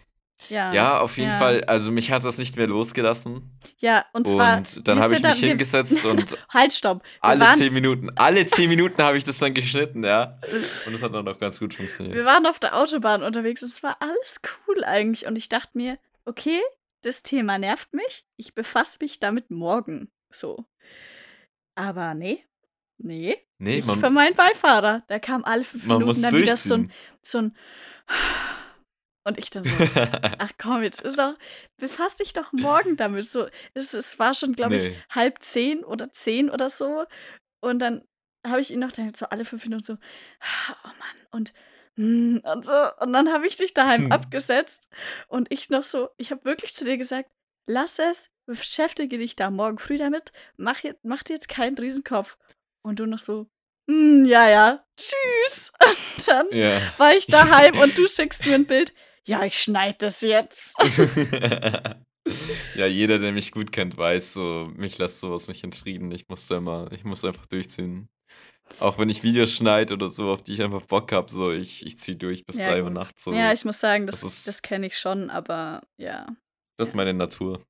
S2: Ja.
S1: ja, auf jeden
S2: ja.
S1: Fall. Also mich hat das nicht mehr losgelassen.
S2: Ja, und zwar.
S1: Und dann habe ich mich
S2: wir-
S1: hingesetzt und
S2: Halt, stopp. Wir
S1: alle
S2: waren,
S1: zehn Minuten, alle zehn Minuten habe ich das dann geschnitten, ja. Und es hat dann auch ganz gut funktioniert.
S2: wir waren auf der Autobahn unterwegs und es war alles cool eigentlich. Und ich dachte mir, okay, das Thema nervt mich. Ich befasse mich damit morgen. So. Aber nee. Nee.
S1: Nee, man,
S2: für meinen Beifahrer. Der kam alle fünf Minuten dann wieder so ein, so ein. Und ich dann so, ach komm, jetzt ist doch, befass dich doch morgen damit. So, es, es war schon, glaube ich,
S1: Nee.
S2: halb zehn oder zehn oder so. Und dann habe ich ihn noch dann so alle fünf Minuten so, oh Mann, und, mm, und so. Und dann habe ich dich daheim
S1: Hm.
S2: abgesetzt. Und ich noch so, ich habe wirklich zu dir gesagt, lass es, beschäftige dich da morgen früh damit, mach, jetzt, mach dir jetzt keinen Riesenkopf. Und du noch so, "Mm, ja, ja, tschüss. Und dann
S1: ja.
S2: war ich daheim und du schickst mir ein Bild. Ja, ich schneide das jetzt.
S1: ja, jeder, der mich gut kennt, weiß, so, mich lässt sowas nicht in Frieden. Ich muss da immer, ich muss einfach durchziehen. Auch wenn ich Videos schneide oder so, auf die ich einfach Bock habe, so, ich, ich ziehe durch bis
S2: Ja,
S1: drei Uhr
S2: gut.
S1: nachts. So.
S2: Ja, ich muss sagen, das,
S1: das
S2: das kenne ich schon, aber ja.
S1: das ist meine Natur.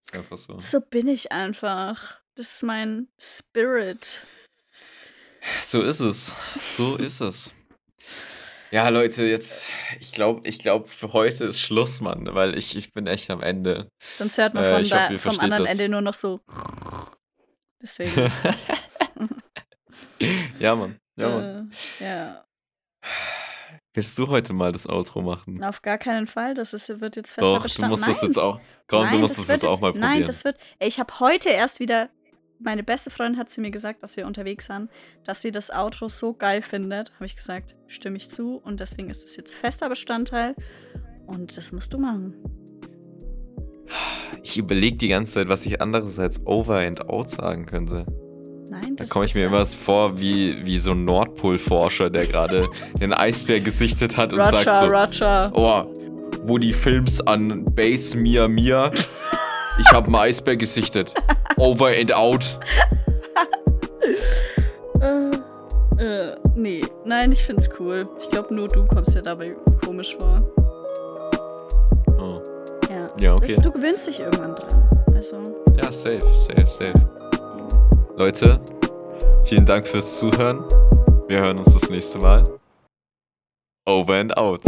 S1: Ist einfach so.
S2: So bin ich einfach. Das ist mein Spirit.
S1: So ist es. So ist es. Ja, Leute, jetzt, ich glaube, ich glaube, für heute ist Schluss, Mann, weil ich, ich bin echt am Ende.
S2: Sonst hört man
S1: Äh,
S2: von
S1: ich
S2: da,
S1: hoffe,
S2: vom anderen
S1: das.
S2: Ende nur noch so. Deswegen.
S1: ja, Mann. Ja, Mann.
S2: Äh, ja.
S1: Willst du heute mal das Outro machen?
S2: Auf gar keinen Fall. Das ist, wird jetzt fester
S1: Doch, du
S2: Bestand.
S1: musst
S2: Nein,
S1: das jetzt auch. Komm,
S2: nein,
S1: du musst
S2: das
S1: das jetzt auch mal probieren.
S2: Nein, das wird. Ich habe heute erst wieder. Meine beste Freundin hat zu mir gesagt, dass wir unterwegs waren, dass sie das Outro so geil findet. Habe ich gesagt, stimme ich zu. Und deswegen ist es jetzt fester Bestandteil. Und das musst du machen.
S1: ich überlege die ganze Zeit, was ich anderes als Over and Out sagen könnte.
S2: Nein,
S1: Da
S2: das
S1: komme ich mir
S2: ja-
S1: immer vor wie, wie so ein Nordpol-Forscher, der gerade den Eisbär gesichtet hat und
S2: Roger,
S1: sagt so,
S2: Roger.
S1: oh, wo die Films an Base Mia Mia, ich habe einen Eisbär gesichtet. Over and Out.
S2: Äh, äh, nee. Nein, ich find's cool. Ich glaube, nur du kommst dir dabei komisch vor.
S1: Oh.
S2: Ja.
S1: Ja, okay.
S2: Du gewöhnst dich irgendwann dran. Also.
S1: Ja, safe, safe, safe. Leute, vielen Dank fürs Zuhören. Wir hören uns das nächste Mal. Over and out.